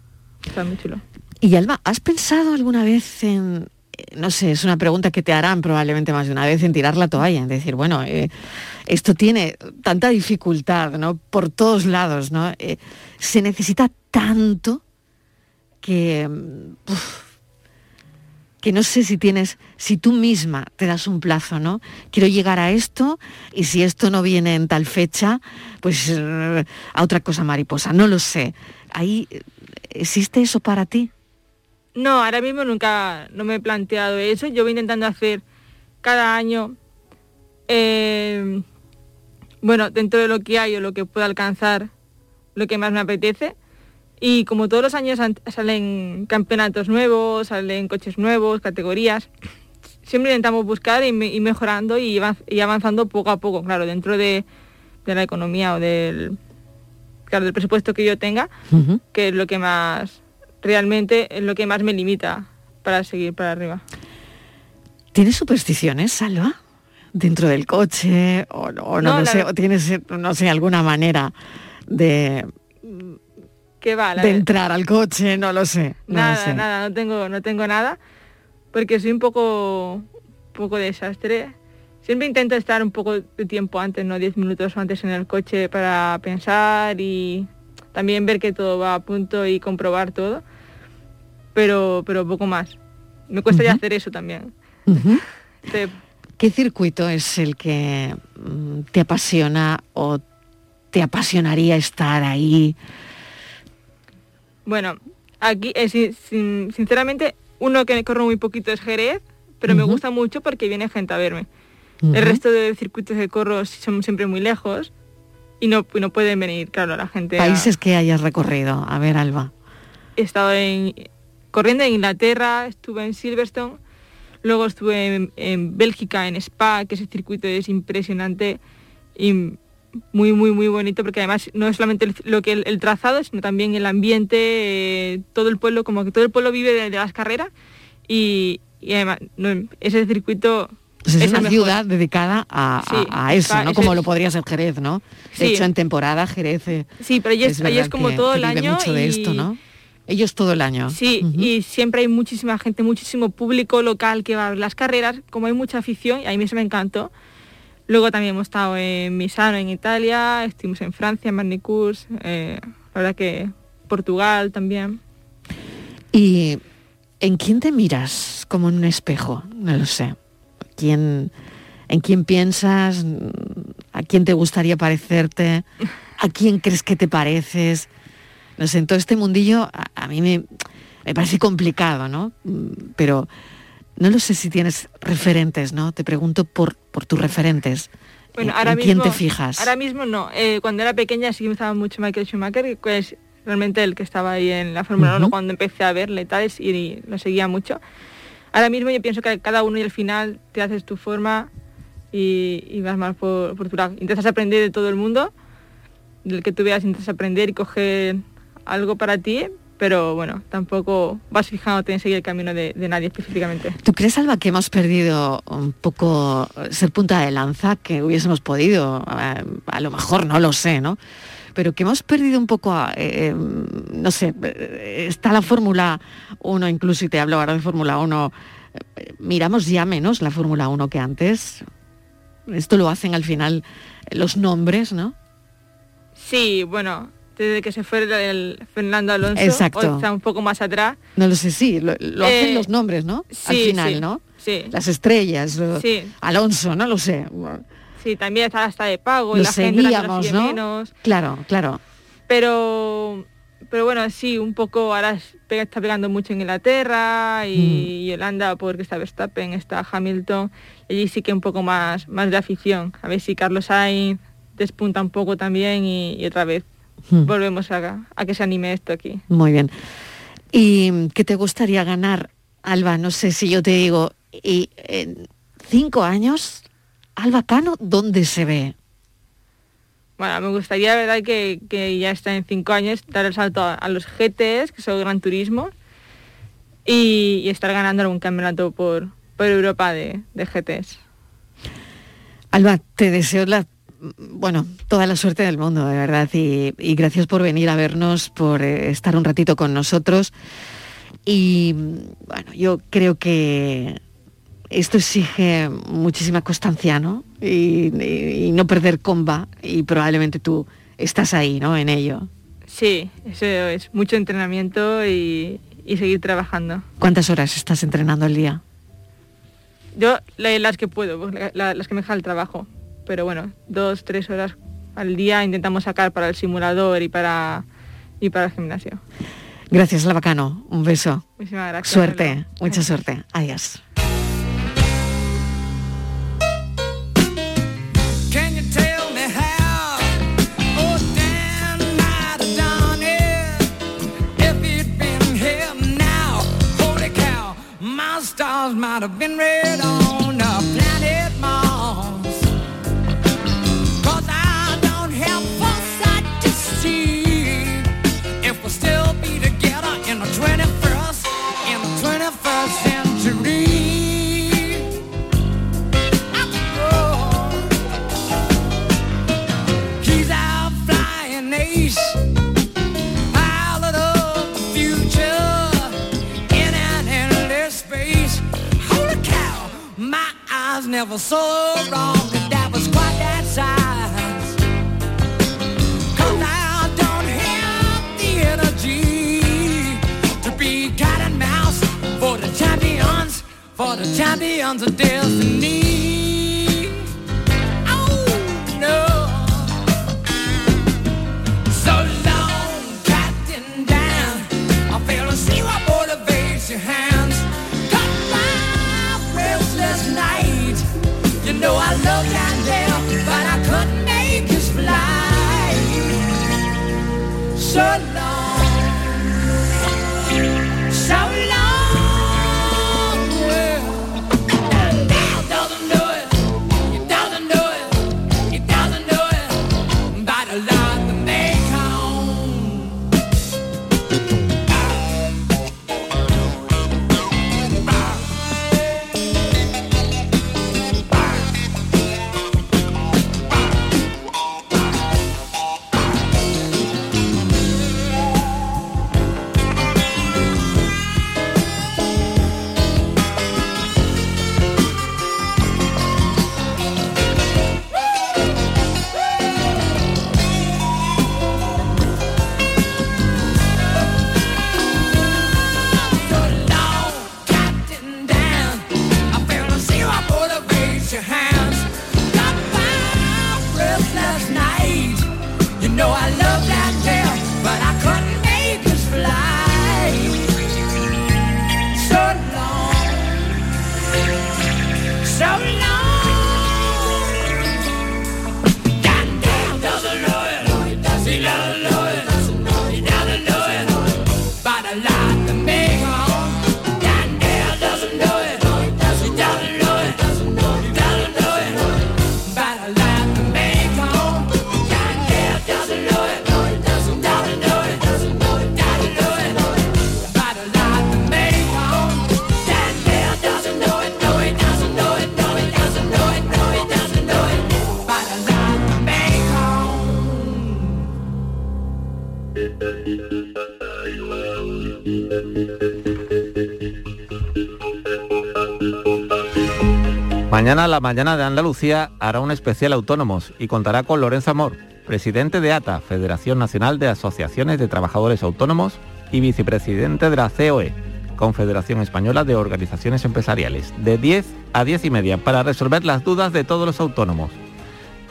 S27: Está muy chulo.
S9: Y Alba, ¿has pensado alguna vez en, no sé, es una pregunta que te harán probablemente más de una vez, en tirar la toalla, en decir, bueno, eh, esto tiene tanta dificultad, ¿no? Por todos lados, ¿no? Eh, se necesita tanto que, mm, que no sé si tienes, si tú misma te das un plazo, ¿no? Quiero llegar a esto y si esto no viene en tal fecha, pues eh, a otra cosa mariposa, no lo sé. Ahí, eh, ¿existe eso para ti?
S27: No, ahora mismo nunca no me he planteado eso. Yo voy intentando hacer cada año, eh, bueno, dentro de lo que hay o lo que pueda alcanzar, lo que más me apetece. Y como todos los años salen campeonatos nuevos, salen coches nuevos, categorías, siempre intentamos buscar y, me- y mejorando y, avanz- y avanzando poco a poco, claro, dentro de, de la economía o del, claro, del presupuesto que yo tenga, que es lo que más, realmente es lo que más me limita para seguir para arriba.
S9: ¿Tienes supersticiones, Salva? Dentro del coche o, no- o no,
S27: No,
S9: sé, o tienes, no sé, alguna manera de,
S27: ¿Qué va? La
S9: de entrar al coche, no lo sé. no lo
S27: nada,
S9: sé.
S27: nada, no tengo, no tengo nada, porque soy un poco, un poco desastre. Siempre intento estar un poco de tiempo antes, no 10 minutos antes en el coche para pensar y también ver que todo va a punto y comprobar todo, pero, pero poco más. Me cuesta ya hacer eso también. Te-
S9: ¿Qué circuito es el que mm, te apasiona o te apasionaría estar ahí?
S27: Bueno, aquí, eh, sin- sin- sinceramente, uno que corro muy poquito es Jerez, pero me gusta mucho porque viene gente a verme. El resto de circuitos que corro son siempre muy lejos y no, no pueden venir, claro, la gente. a-
S9: Países que hayas recorrido. A ver, Alba.
S27: He estado en, corriendo en Inglaterra, estuve en Silverstone, luego estuve en, en Bélgica, en Spa, que ese circuito es impresionante y muy, muy, muy bonito, porque además no es solamente el- lo que el, el trazado, sino también el ambiente, eh, todo el pueblo, como que todo el pueblo vive de, de las carreras y, y además no, ese circuito
S9: es,
S27: el
S9: una
S27: mejor.
S9: ciudad dedicada a, a-
S27: Sí,
S9: a eso,
S27: Spa,
S9: ¿no? Como
S27: es-
S9: lo podría ser Jerez, ¿no? De
S27: Sí.
S9: hecho, en temporada Jerez eh,
S27: Sí, pero
S9: verdad
S27: es como todo el año
S9: mucho de
S27: y-
S9: esto, ¿no? Ellos todo el año.
S27: Sí, y siempre hay muchísima gente, muchísimo público local que va a ver las carreras, como hay mucha afición, y a mí eso me encantó. Luego también hemos estado en Misano, en Italia, estuvimos en Francia, en Marnicurs, eh, la verdad que Portugal también.
S9: ¿Y en quién te miras como en un espejo? No lo sé. ¿Quién, ¿En quién piensas? ¿A quién te gustaría parecerte? ¿A quién crees que te pareces? No sé, en todo este mundillo a, mí me, me, parece complicado, ¿no? Pero no lo sé si tienes referentes, ¿no? Te pregunto por, por tus referentes. Bueno, ahora ¿En quién te fijas?
S27: Ahora mismo no. Eh, cuando era pequeña sí que me estaba mucho Michael Schumacher, que es realmente el que estaba ahí en la Fórmula 1 cuando empecé a verle y tal, y lo seguía mucho. Ahora mismo yo pienso que cada uno y al final te haces tu forma y, vas más por, por tu lado. Intentas aprender de todo el mundo, del que tú veas, intentas aprender y coger algo para ti, pero bueno, tampoco vas fijándote en seguir el camino de, nadie específicamente.
S9: ¿Tú crees, Alba, que hemos perdido un poco ser punta de lanza, que hubiésemos podido, a, lo mejor no lo sé, ¿no? Pero que hemos perdido un poco, eh, no sé, está la Fórmula 1, incluso y te hablo ahora de Fórmula 1, miramos ya menos la Fórmula 1 que antes. Esto lo hacen al final los nombres, ¿no?
S27: Sí, bueno, desde que se fue el Fernando Alonso, Exacto. o está un poco más atrás.
S9: No lo sé, sí, lo, hacen eh, los nombres, ¿no? Al final, ¿no?
S27: Sí.
S9: Las estrellas, Alonso, no lo sé.
S27: Sí, también está hasta de pago,
S9: lo la seguíamos, ¿no? Menos. Claro, claro.
S27: Pero pero bueno, sí, un poco ahora está pegando mucho en Inglaterra y, mm. Holanda porque está Verstappen, está Hamilton, y allí sí que un poco más, más de afición. A ver si Carlos Sainz despunta un poco también y otra vez Hmm. volvemos a, a, que se anime esto aquí.
S9: Muy bien. ¿Y qué te gustaría ganar, Alba? No sé si yo te digo, y en cinco años, Alba Cano, ¿dónde se ve?
S27: Bueno, me gustaría, verdad, que, que ya está en cinco años, dar el salto a, los GTs, que son Gran Turismo, y, estar ganando algún campeonato por, por Europa de, de GTs.
S9: Alba, te deseo la bueno, toda la suerte del mundo, de verdad, y, gracias por venir a vernos, por eh, estar un ratito con nosotros. Y bueno, yo creo que esto exige muchísima constancia, ¿no? Y, no perder comba, y probablemente tú estás ahí, ¿no? En ello.
S27: Sí, eso es mucho entrenamiento y, seguir trabajando.
S9: ¿Cuántas horas estás entrenando al día?
S27: Yo las que puedo, las que me deja el trabajo pero bueno, dos, tres horas al día intentamos sacar para el simulador y para, y para el gimnasio.
S9: Gracias, Lavacano. Un beso.
S27: Muchísimas gracias.
S9: Suerte, mucha suerte. Adiós. Never so wrong, and that was quite that size. Cause I don't have the energy to be cat and mouse for the champions, for the champions of destiny. Oh no. So long, Captain Dan. I fail to see what motivates your hands. no but I couldn't make fly.
S12: Mañana la mañana de Andalucía hará un especial autónomos y contará con Lorenzo Amor, presidente de ATA, Federación Nacional de Asociaciones de Trabajadores Autónomos, y vicepresidente de la COE, Confederación Española de Organizaciones Empresariales, de 10 a 10 y media, para resolver las dudas de todos los autónomos.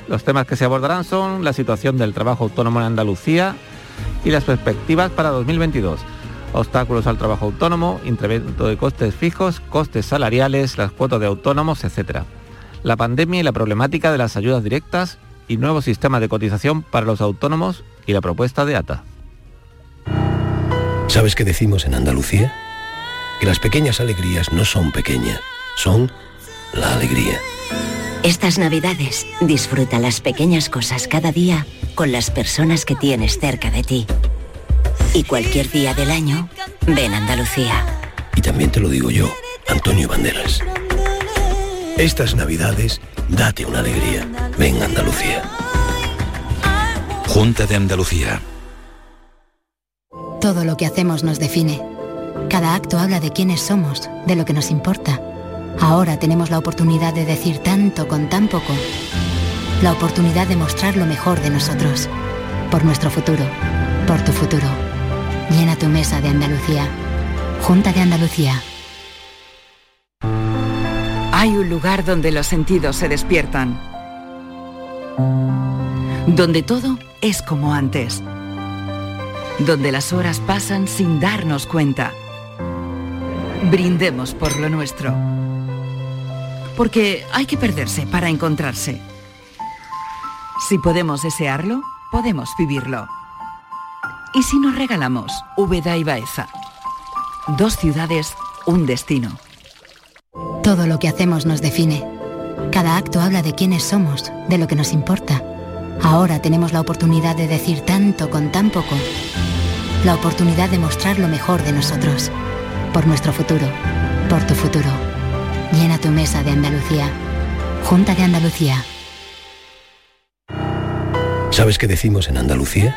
S12: Los temas que se abordarán son la situación del trabajo autónomo en Andalucía y las perspectivas para 2022 obstáculos al trabajo autónomo, incremento de costes fijos, costes salariales, las cuotas de autónomos, etc. La pandemia y la problemática de las ayudas directas y nuevo sistema de cotización para los autónomos y la propuesta de ATA.
S16: ¿Sabes qué decimos en Andalucía? Que las pequeñas alegrías no son pequeñas, son la alegría.
S17: Estas navidades disfruta las pequeñas cosas cada día con las personas que tienes cerca de ti. Y cualquier día del año, ven Andalucía.
S16: Y también te lo digo yo, Antonio Banderas. Estas navidades, date una alegría. Ven Andalucía.
S15: Junta de Andalucía.
S20: Todo lo que hacemos nos define. Cada acto habla de quiénes somos, de lo que nos importa. Ahora tenemos la oportunidad de decir tanto con tan poco. La oportunidad de mostrar lo mejor de nosotros. Por nuestro futuro. Por tu futuro. Llena tu mesa de Andalucía. Junta de Andalucía.
S8: Hay un lugar donde los sentidos se despiertan. Donde todo es como antes. Donde las horas pasan sin darnos cuenta. Brindemos por lo nuestro. Porque hay que perderse para encontrarse. Si podemos desearlo, podemos vivirlo. ¿Y si nos regalamos Úbeda y Baeza? Dos ciudades, un destino.
S20: Todo lo que hacemos nos define. Cada acto habla de quiénes somos, de lo que nos importa. Ahora tenemos la oportunidad de decir tanto con tan poco. La oportunidad de mostrar lo mejor de nosotros. Por nuestro futuro. Por tu futuro. Llena tu mesa de Andalucía. Junta de Andalucía.
S16: ¿Sabes qué decimos en Andalucía?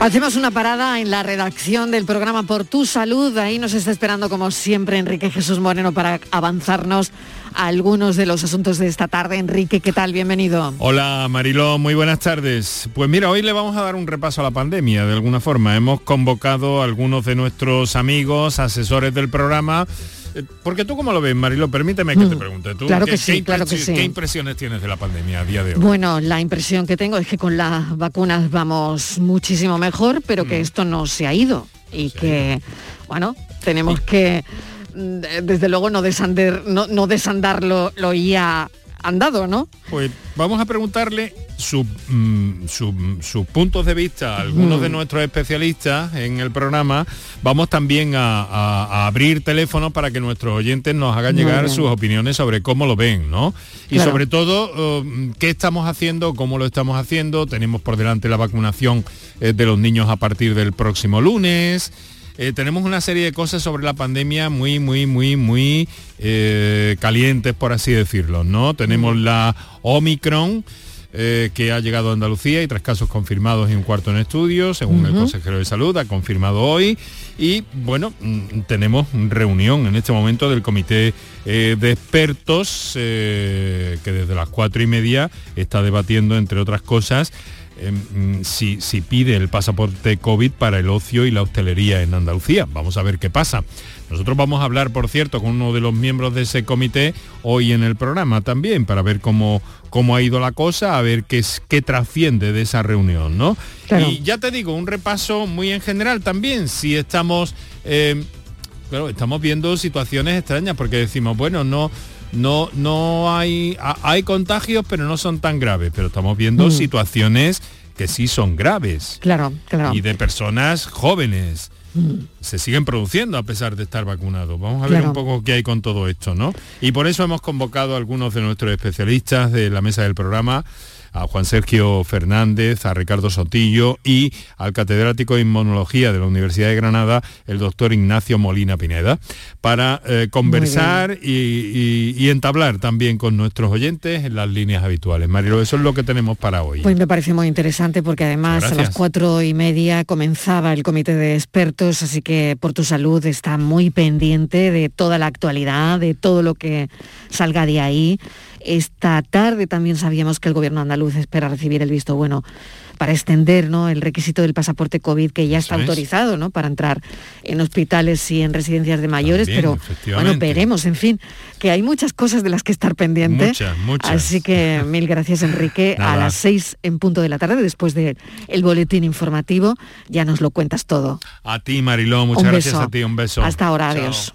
S9: Hacemos una parada en la redacción del programa Por tu Salud. Ahí nos está esperando, como siempre, Enrique Jesús Moreno para avanzarnos a algunos de los asuntos de esta tarde. Enrique, ¿qué tal? Bienvenido.
S29: Hola Mariló, muy buenas tardes. Pues mira, hoy le vamos a dar un repaso a la pandemia de alguna forma. Hemos convocado a algunos de nuestros amigos, asesores del programa. Eh, Porque tú cómo lo ves, Marilo, permíteme que te pregunte. ¿Tú
S9: Claro
S29: qué,
S9: que sí,
S29: qué
S9: claro que sí.
S29: ¿Qué impresiones tienes de la pandemia a día de hoy?
S9: Bueno, la impresión que tengo es que con las vacunas vamos muchísimo mejor, pero
S29: Mm.
S9: que esto no se ha ido y que, bueno, tenemos que, mm, desde luego, no desandar, no, no desandar lo, lo ya andado, ¿no?
S29: Pues vamos a preguntarle mm, su- sus puntos de vista a algunos
S9: Mm.
S29: de nuestros especialistas en el programa. Vamos también a, a- a abrir teléfonos para que nuestros oyentes nos hagan
S30: Muy
S29: llegar
S30: bien.
S29: sus opiniones sobre cómo lo ven, ¿no? Y
S30: Claro.
S29: sobre todo, eh, qué estamos haciendo, cómo lo estamos haciendo. Tenemos por delante la vacunación eh, de los niños a partir del próximo lunes. Eh, tenemos una serie de cosas sobre la pandemia muy, muy, muy, muy eh, calientes, por así decirlo, ¿no? Tenemos la Omicron. eh, que ha llegado a Andalucía y tres casos confirmados y un cuarto en estudio, según el consejero de salud, ha confirmado hoy. Y bueno, mm, tenemos reunión en este momento del comité eh, de expertos eh, que desde las cuatro y media está debatiendo, entre otras cosas, eh, mm, si, si pide el pasaporte COVID para el ocio y la hostelería en Andalucía. Vamos a ver qué pasa. Nosotros vamos a hablar, por cierto, con uno de los miembros de ese comité hoy en el programa también, para ver cómo, cómo ha ido la cosa, a ver qué, es, qué trasciende de esa reunión, ¿no?
S30: Claro.
S29: Y ya te digo, un repaso muy en general también, si estamos... eh, Claro, estamos viendo situaciones extrañas porque decimos, bueno, no, no, no hay, ha- hay contagios, pero no son tan graves, pero estamos viendo
S30: Mm.
S29: situaciones que sí son graves.
S9: Claro, claro.
S29: Y de personas jóvenes.
S9: Mm.
S29: Se siguen produciendo a pesar de estar vacunados. Vamos a ver un poco qué hay con todo esto, ¿no? Y por eso hemos convocado a algunos de nuestros especialistas de la mesa del programa a Juan Sergio Fernández, a Ricardo Sotillo y al catedrático de Inmunología de la Universidad de Granada, el doctor Ignacio Molina Pineda, para eh, conversar y, y, entablar también con nuestros oyentes en las líneas habituales. Marilo, eso es lo que tenemos para hoy.
S9: Pues me parece muy interesante porque además a las cuatro y media comenzaba el comité de expertos, así que por tu salud está muy pendiente de toda la actualidad, de todo lo que salga de ahí. Esta tarde también sabíamos que el gobierno andaluz espera recibir el visto bueno para extender ¿no? el requisito del pasaporte COVID que ya está autorizado ¿no? para entrar en hospitales y en residencias de mayores, pero bueno, veremos, en fin, que hay muchas cosas de las que estar pendiente.
S29: Muchas, muchas.
S9: Así que mil gracias Enrique. A las seis en punto de la tarde, después del el boletín informativo, ya nos lo cuentas todo.
S29: A ti Mariló, muchas gracias a ti, un beso.
S9: Hasta ahora, adiós.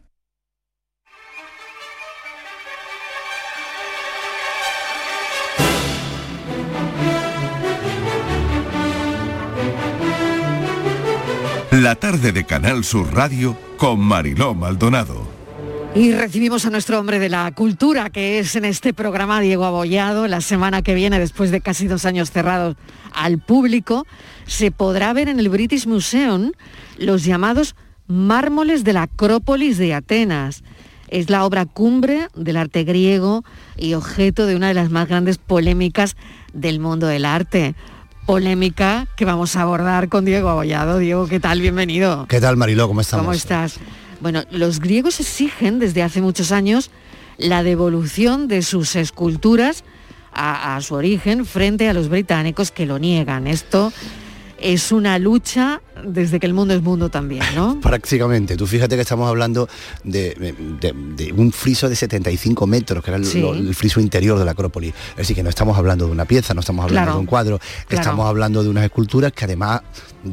S15: La tarde de Canal Sur Radio con Mariló Maldonado.
S9: Y recibimos a nuestro hombre de la cultura, que es en este programa Diego Abollado. La semana que viene, después de casi dos años cerrados al público, se podrá ver en el British Museum los llamados mármoles de la Acrópolis de Atenas. Es la obra cumbre del arte griego y objeto de una de las más grandes polémicas del mundo del arte polémica que vamos a abordar con Diego Abollado. Diego, ¿qué tal? Bienvenido.
S31: ¿Qué tal, Mariló? ¿Cómo estamos?
S9: ¿Cómo estás? Bueno, los griegos exigen desde hace muchos años la devolución de sus esculturas a, a su origen frente a los británicos que lo niegan. Esto es una lucha desde que el mundo es mundo también, ¿no?
S31: Prácticamente. Tú fíjate que estamos hablando de, un friso de 75 metros, que era el, friso interior de la Acrópolis. Es decir, que no estamos hablando de una pieza, no estamos hablando de un cuadro, estamos hablando de unas esculturas que además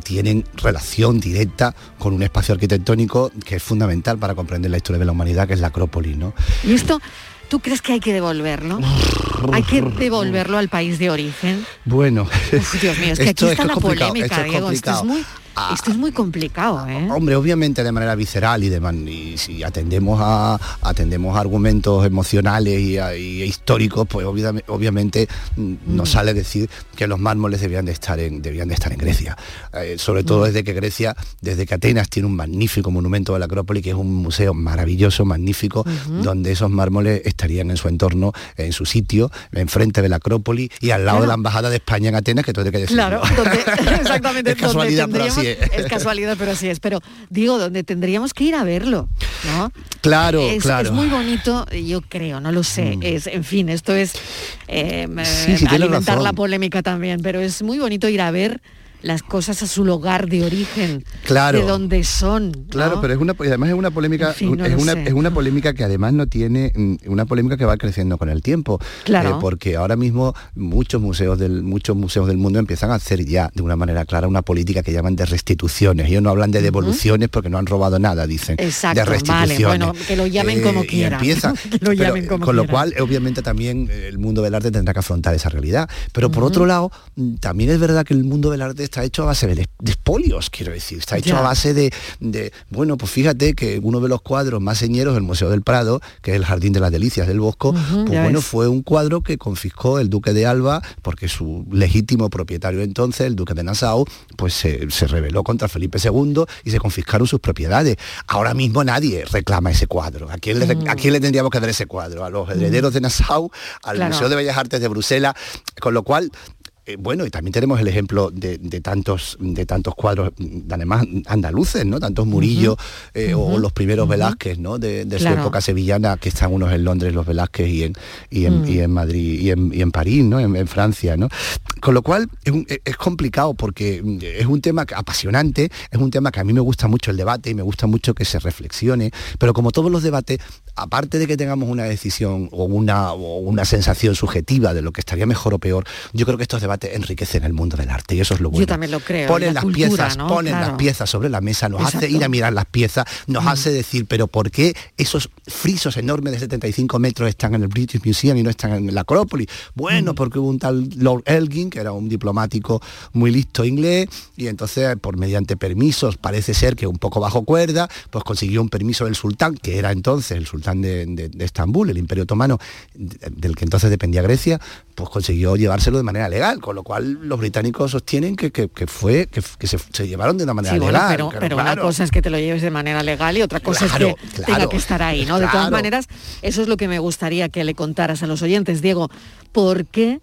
S31: tienen relación directa con un espacio arquitectónico que es fundamental para comprender la historia de la humanidad, que es la Acrópolis, ¿no?
S9: Y esto ¿Tú crees que hay que devolverlo? ¿Hay que devolverlo al país de origen?
S31: Bueno.
S9: Dios mío, es que aquí está la polémica, Diego. Esto es muy. Esto es muy complicado, ¿eh?
S31: Hombre, obviamente de manera visceral y, de y si atendemos a atendemos argumentos emocionales y, históricos, pues obviamente, mm, nos mm. sale decir que los mármoles debían de estar en, debían de estar en Grecia. Eh, sobre todo mm. desde que Grecia, desde que Atenas tiene un magnífico monumento de la Acrópolis, que es un museo maravilloso, magnífico, donde esos mármoles estarían en su entorno, en su sitio, enfrente de la Acrópolis y al lado de la Embajada de España en Atenas, que todo hay que decir.
S9: Claro, exactamente. es casualidad, pero así es. casualidad, pero así es. Pero digo, donde tendríamos que ir a verlo, ¿no?
S31: Claro,
S9: es,
S31: claro.
S9: Es muy bonito, yo creo, no lo sé. Mm. Es, en fin, esto es eh, alimentar la polémica también, pero es muy bonito ir a ver las cosas a su lugar de origen,
S31: claro,
S9: de donde son.
S31: Claro, pero es una además es una polémica es, una, es una polémica que además no tiene mm, una polémica que va creciendo con el tiempo,
S9: claro.
S31: Eh, porque ahora mismo muchos museos del muchos museos del mundo empiezan a hacer ya de una manera clara una política que llaman de restituciones. Ellos no hablan de devoluciones porque no han robado nada, dicen.
S9: Exacto,
S31: de restituciones.
S9: bueno, que lo llamen como eh, quieran.
S31: lo llamen como con lo cual, obviamente también el mundo del arte tendrá que afrontar esa realidad. Pero por otro lado, mm, también es verdad que el mundo del arte está hecho a base de, espolios, quiero decir, está hecho a base de, bueno, pues fíjate que uno de los cuadros más señeros del Museo del Prado, que es el Jardín de las Delicias del Bosco, pues bueno, fue un cuadro que confiscó el duque de Alba, porque su legítimo propietario entonces, el duque de Nassau, pues se, rebeló contra Felipe II y se confiscaron sus propiedades. Ahora mismo nadie reclama ese cuadro. ¿A quién le, ¿a quién le tendríamos que dar ese cuadro? A los herederos de Nassau, al Museo de Bellas Artes de Bruselas, con lo cual eh, bueno, y también tenemos el ejemplo de, tantos, de tantos cuadros, además andaluces, ¿no? Tantos Murillo eh, o los primeros Velázquez, ¿no? De, su época sevillana, que están unos en Londres, los Velázquez, y en, y en, y en Madrid, y en, y en, París, ¿no? En, Francia, ¿no? Con lo cual es, complicado porque es un tema apasionante, es un tema que a mí me gusta mucho el debate y me gusta mucho que se reflexione, pero como todos los debates, aparte de que tengamos una decisión o una, o una sensación subjetiva de lo que estaría mejor o peor, yo creo que estos debates enriquecen el mundo del arte y eso es lo bueno.
S9: Yo también lo creo.
S31: Ponen las piezas, ponen las piezas sobre la mesa, nos hace ir a mirar las piezas, nos mm. hace decir, pero ¿por qué esos frisos enormes de 75 metros están en el British Museum y no están en la Acrópolis? Bueno, mm. porque hubo un tal Lord Elgin, que era un diplomático muy listo inglés, y entonces por mediante permisos, parece ser que un poco bajo cuerda, pues consiguió un permiso del sultán, que era entonces el sultán de, Estambul, el imperio otomano, del que entonces dependía Grecia, pues consiguió llevárselo de manera legal, con lo cual los británicos sostienen que, fue que, se, llevaron de una manera legal.
S9: pero, una cosa es que te lo lleves de manera legal y otra cosa es que tenga que estar ahí, ¿no? De todas maneras, eso es lo que me gustaría que le contaras a los oyentes, Diego, ¿por qué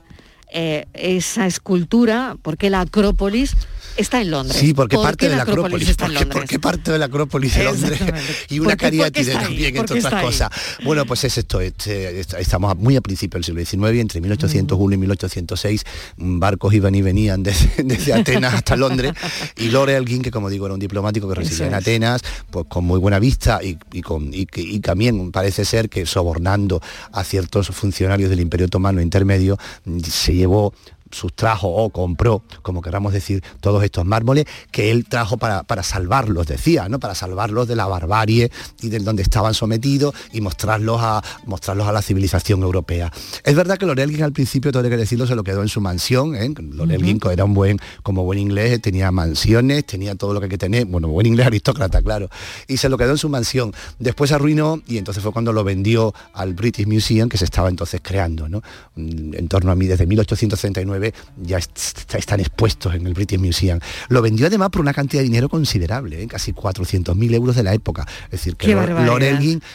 S9: eh, esa escultura, por qué la Acrópolis está en Londres.
S31: Sí, porque parte de la Acrópolis, está en Londres? porque parte de la Acrópolis en Londres y una cariátide también, entre otras cosas. Bueno, pues es esto, este, estamos muy a principios del siglo XIX, entre 1801 y 1806, barcos iban y venían desde, Atenas hasta Londres, y Lord Elgin, que como digo era un diplomático que residía en Atenas, pues con muy buena vista y, con, y, y también parece ser que sobornando a ciertos funcionarios del Imperio Otomano intermedio, se llevó sustrajo o compró, como queramos decir, todos estos mármoles que él trajo para, para salvarlos, decía, ¿no? Para salvarlos de la barbarie y del donde estaban sometidos y mostrarlos a, mostrarlos a la civilización europea. Es verdad que Lorelgin al principio, todo hay que decirlo, se lo quedó en su mansión. ¿eh? Lorelgin era un buen, como buen inglés, tenía mansiones, tenía todo lo que hay que tener, bueno, buen inglés aristócrata, claro. Y se lo quedó en su mansión. Después arruinó y entonces fue cuando lo vendió al British Museum, que se estaba entonces creando, ¿no? En torno a mí, desde 1839 ya están expuestos en el British Museum. Lo vendió además por una cantidad de dinero considerable, ¿eh? casi 400.000 euros de la época. Es decir, que Lord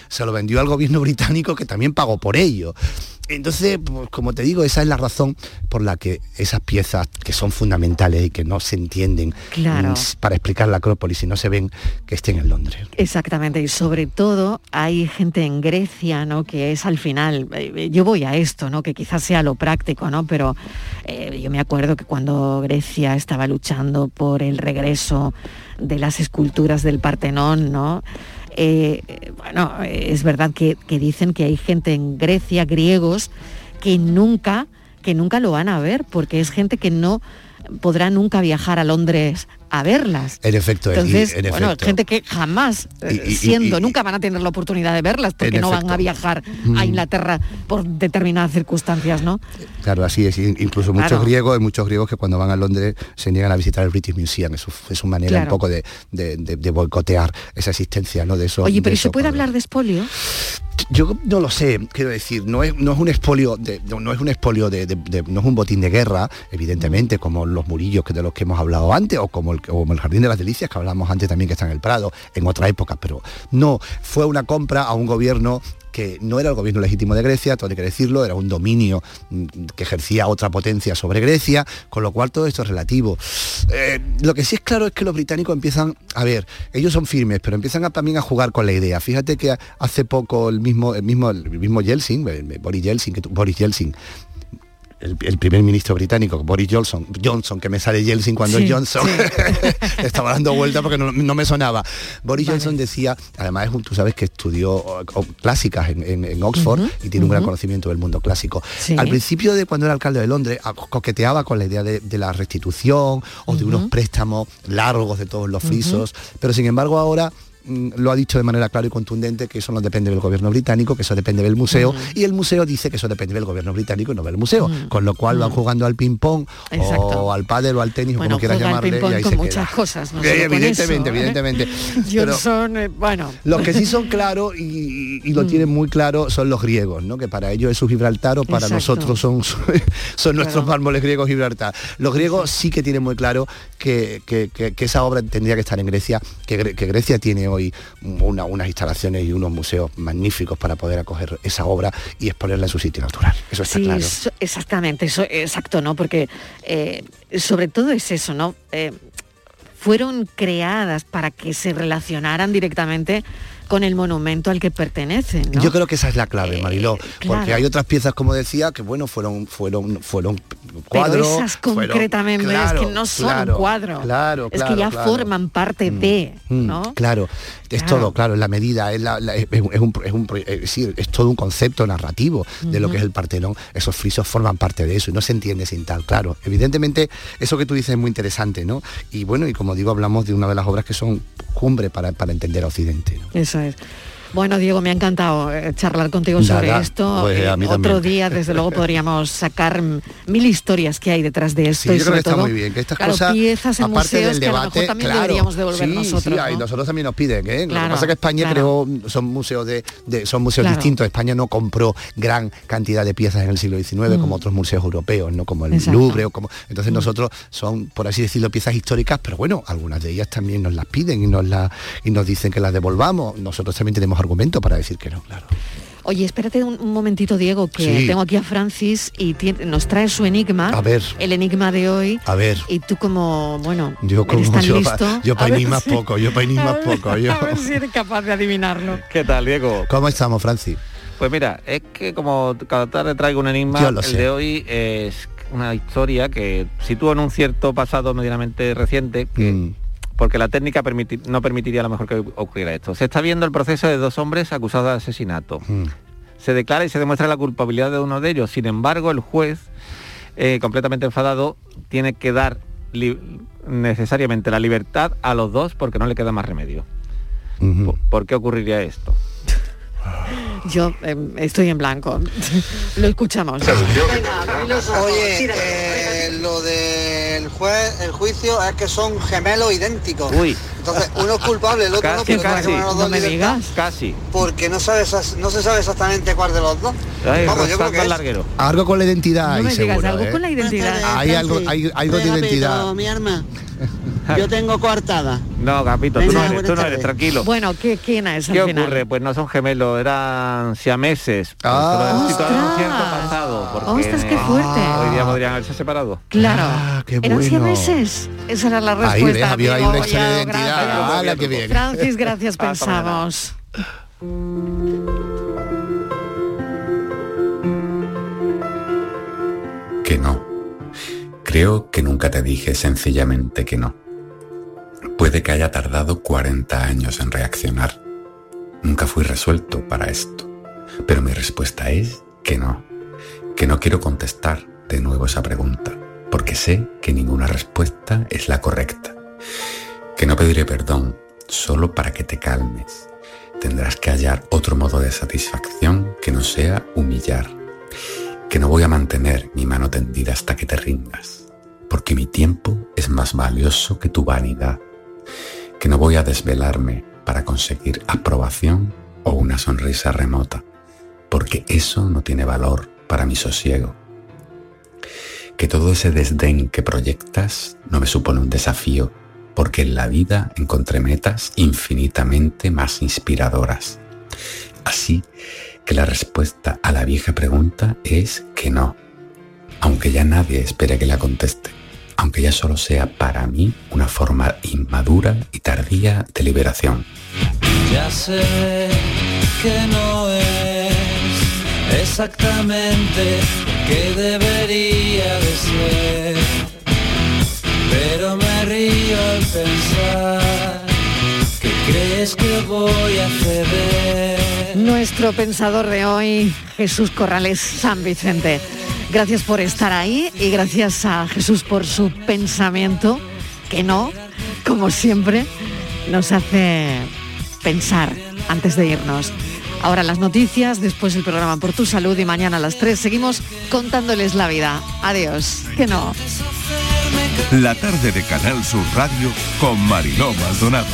S31: se lo vendió al gobierno británico que también pagó por ello. Entonces, pues, como te digo, esa es la razón por la que esas piezas que son fundamentales y que no se entienden para explicar la Acrópolis y no se ven que estén en Londres.
S9: Exactamente, y sobre todo hay gente en Grecia, ¿no? Que es al final, eh, yo voy a esto, ¿no? Que quizás sea lo práctico, ¿no? Pero eh, yo me acuerdo que cuando Grecia estaba luchando por el regreso de las esculturas del Partenón, ¿no? Eh, bueno, es verdad que, dicen que hay gente en Grecia, griegos, que nunca, que nunca lo van a ver, porque es gente que no podrá nunca viajar a Londres a verlas.
S31: En efecto,
S9: Entonces, bueno, gente que jamás, eh, siendo, nunca van a tener la oportunidad de verlas porque no van a viajar a mm. Inglaterra por determinadas circunstancias, ¿no?
S31: Claro, así es. Incluso muchos griegos, hay muchos griegos que cuando van a Londres se niegan a visitar el British Museum. Eso es una manera un poco de, boicotear esa existencia, ¿no? De eso.
S9: Oye, pero ¿se puede hablar de espolio?
S31: Yo no lo sé, quiero decir, no es, no es un expolio, de, no, es un expolio de, no es un botín de guerra, evidentemente, como los murillos que de los que hemos hablado antes, o como el, como el Jardín de las Delicias que hablamos antes también que está en el Prado, en otra época, pero no, fue una compra a un gobierno que no era el gobierno legítimo de Grecia, todo hay que decirlo, era un dominio mm, que ejercía otra potencia sobre Grecia, con lo cual todo esto es relativo. Eh, lo que sí es claro es que los británicos empiezan, a ver, ellos son firmes, pero empiezan también a jugar con la idea. Fíjate que hace poco el mismo, el mismo, el mismo Yeltsin, Boris Yeltsin, que, Boris Yeltsin el, primer ministro británico, Boris Johnson, Johnson, que me sale Yeltsin cuando es Johnson, estaba dando vuelta porque no, me sonaba. Boris Johnson decía, además tú sabes que estudió clásicas en, Oxford y tiene un gran conocimiento del mundo clásico. Al principio de cuando era alcalde de Londres, coqueteaba con la idea de, la restitución o de unos préstamos largos de todos los frisos, pero sin embargo ahora lo ha dicho de manera clara y contundente que eso no depende del gobierno británico, que eso depende del museo, y el museo dice que eso depende del gobierno británico y no del museo, con lo cual van jugando al ping-pong o al pádel o al tenis, o como quieras llamarle, y ahí
S9: con muchas cosas,
S31: evidentemente, evidentemente.
S9: Johnson, eh, bueno.
S31: Los que sí son claros y, lo mm. tienen muy claro son los griegos, ¿no? que para ellos es su Gibraltar o para nosotros son, son nuestros mármoles griegos Gibraltar. Los griegos sí que tienen muy claro que, esa obra tendría que estar en Grecia, que, que Grecia tiene hoy unas instalaciones y unos museos magníficos para poder acoger esa obra y exponerla en su sitio natural. Eso está claro.
S9: exactamente, eso, exacto, ¿no? Porque eh, sobre todo es eso, ¿no? Eh, fueron creadas para que se relacionaran directamente con el monumento al que pertenece.
S31: Yo creo que esa es la clave,
S9: Eh,
S31: Mariló, porque hay otras piezas, como decía, que bueno, fueron, fueron, fueron cuadros.
S9: Pero esas
S31: fueron-
S9: concretamente
S31: claro,
S9: es que no son
S31: claro,
S9: cuadros.
S31: Claro,
S9: es que ya forman parte de,
S31: Mm,
S9: ¿no?
S31: Claro, es
S9: Claro.
S31: todo, claro, es la medida, es, la- la- es, es un, es, un pro- es decir, es todo un concepto narrativo de lo que es el Partenón. Esos frisos forman parte de eso y no se entiende sin tal, claro. Evidentemente, eso que tú dices es muy interesante, ¿no? Y bueno, y como digo, hablamos de una de las obras que son cumbre para, para entender a Occidente. ¿no?
S9: Eso es. Bueno, Diego, me ha encantado eh, charlar contigo sobre esto.
S31: pues, a
S9: Eh,
S31: mí
S9: Otro
S31: también.
S9: día, desde luego, podríamos sacar mm, mil historias que hay detrás de esto
S31: Sí,
S9: y
S31: yo creo que está
S9: todo,
S31: muy bien, que estas
S9: claro,
S31: cosas,
S9: piezas en
S31: aparte
S9: museos
S31: del
S9: que a lo
S31: debate,
S9: mejor también
S31: claro,
S9: deberíamos devolver
S31: sí,
S9: nosotros.
S31: Sí, y
S9: ¿no?
S31: nosotros también nos piden, ¿eh? Lo que
S9: Claro,
S31: pasa es que España
S9: claro.
S31: creó, son museos de, de- son museos
S9: Claro.
S31: distintos. España no compró gran cantidad de piezas en el siglo XIX
S9: Mm.
S31: como otros museos europeos, ¿no? Como el
S9: Exacto.
S31: Louvre o como. Entonces
S9: Mm.
S31: nosotros son, por así decirlo, piezas históricas, pero bueno, algunas de ellas también nos las piden y nos las y nos dicen que las devolvamos. Nosotros también tenemos argumentos para decir que no, claro.
S9: Oye, espérate un, un momentito, Diego, que
S31: Sí.
S9: tengo aquí a Francis y tiene- nos trae su enigma.
S31: A ver.
S9: El enigma de hoy.
S31: A ver.
S9: Y tú como, bueno,
S31: Yo como
S9: eres tan
S31: yo,
S9: listo.
S31: pa- yo para más
S9: si-
S31: poco, yo para mí
S9: a
S31: más
S9: ver-
S31: poco, yo.
S9: A ver si eres capaz de adivinarlo.
S28: ¿Qué tal, Diego?
S31: ¿Cómo estamos, Francis?
S28: Pues mira, es que como cada tarde traigo un enigma, el
S31: sé.
S28: de hoy es una historia que sitúa en un cierto pasado medianamente reciente que
S31: Mm.
S28: Porque la técnica no permitiría a lo mejor que ocurriera esto. Se está viendo el proceso de dos hombres acusados de asesinato.
S31: Mm.
S28: Se declara y se demuestra la culpabilidad de uno de ellos. Sin embargo, el juez, eh, completamente enfadado, tiene que dar necesariamente la libertad a los dos porque no le queda más remedio. ¿Por, por qué ocurriría esto?
S9: Yo eh, estoy en blanco. Lo escuchamos.
S32: Oye, eh, lo del juez, el juicio es que son gemelos idénticos.
S28: Uy.
S32: Entonces, uno es culpable, el otro no,
S28: Casi,
S32: pero tiene que
S28: casi.
S32: los
S28: No
S32: dos
S28: me
S32: libertad,
S28: digas. Casi.
S32: Porque no, sabe, esas- no se sabe exactamente cuál de los dos.
S28: Ay,
S32: Vamos, yo creo que es.
S28: larguero.
S31: Algo con la identidad
S9: No
S31: ahí
S9: me digas,
S31: seguro,
S9: algo
S31: ¿eh?
S9: con la identidad.
S31: Hay algo, hay algo de identidad.
S33: mi arma. Yo tengo coartada.
S28: No, Capito, tú no eres, tú no eres, tranquilo.
S9: Bueno, ¿qué, ¿quién es al
S28: ¿Qué
S9: final?
S28: ocurre? Pues no son gemelos, eran siameses. Pero
S31: Ah.
S28: en un cierto
S9: ¡Ostras!
S28: pasado. Porque
S9: ¡Ostras, qué
S28: eh,
S9: fuerte!
S28: Hoy día podrían haberse separado.
S9: Claro.
S31: Ah, qué
S9: ¿Eran
S31: bueno.
S9: siameses? Esa era la respuesta.
S31: Ahí ves, había
S9: amigo.
S31: una
S9: Ya,
S31: identidad.
S9: gracias.
S31: ¡Hala, qué bien!
S9: Francis, gracias, pensamos.
S34: Que no. Creo que nunca te dije sencillamente que no. Puede que haya tardado 40 años en reaccionar. Nunca fui resuelto para esto. Pero mi respuesta es que no. Que no quiero contestar de nuevo esa pregunta, porque sé que ninguna respuesta es la correcta. Que no pediré perdón solo para que te calmes. Tendrás que hallar otro modo de satisfacción que no sea humillar que no voy a mantener mi mano tendida hasta que te rindas, porque mi tiempo es más valioso que tu vanidad, que no voy a desvelarme para conseguir aprobación o una sonrisa remota, porque eso no tiene valor para mi sosiego, que todo ese desdén que proyectas no me supone un desafío, porque en la vida encontré metas infinitamente más inspiradoras. Así que la respuesta a la vieja pregunta es que no, aunque ya nadie espere que la conteste, aunque ya solo sea para mí una forma inmadura y tardía de liberación.
S35: Ya sé que no es exactamente que debería de ser, pero me río al pensar crees que voy a ceder.
S9: Nuestro pensador de hoy, Jesús Corrales San Vicente. Gracias por estar ahí y gracias a Jesús por su pensamiento, que no, como siempre, nos hace pensar antes de irnos. Ahora las noticias, después el programa Por tu Salud y mañana a las 3 seguimos contándoles la vida. Adiós. Que no.
S15: La tarde de Canal Sur Radio con Mariló Maldonado.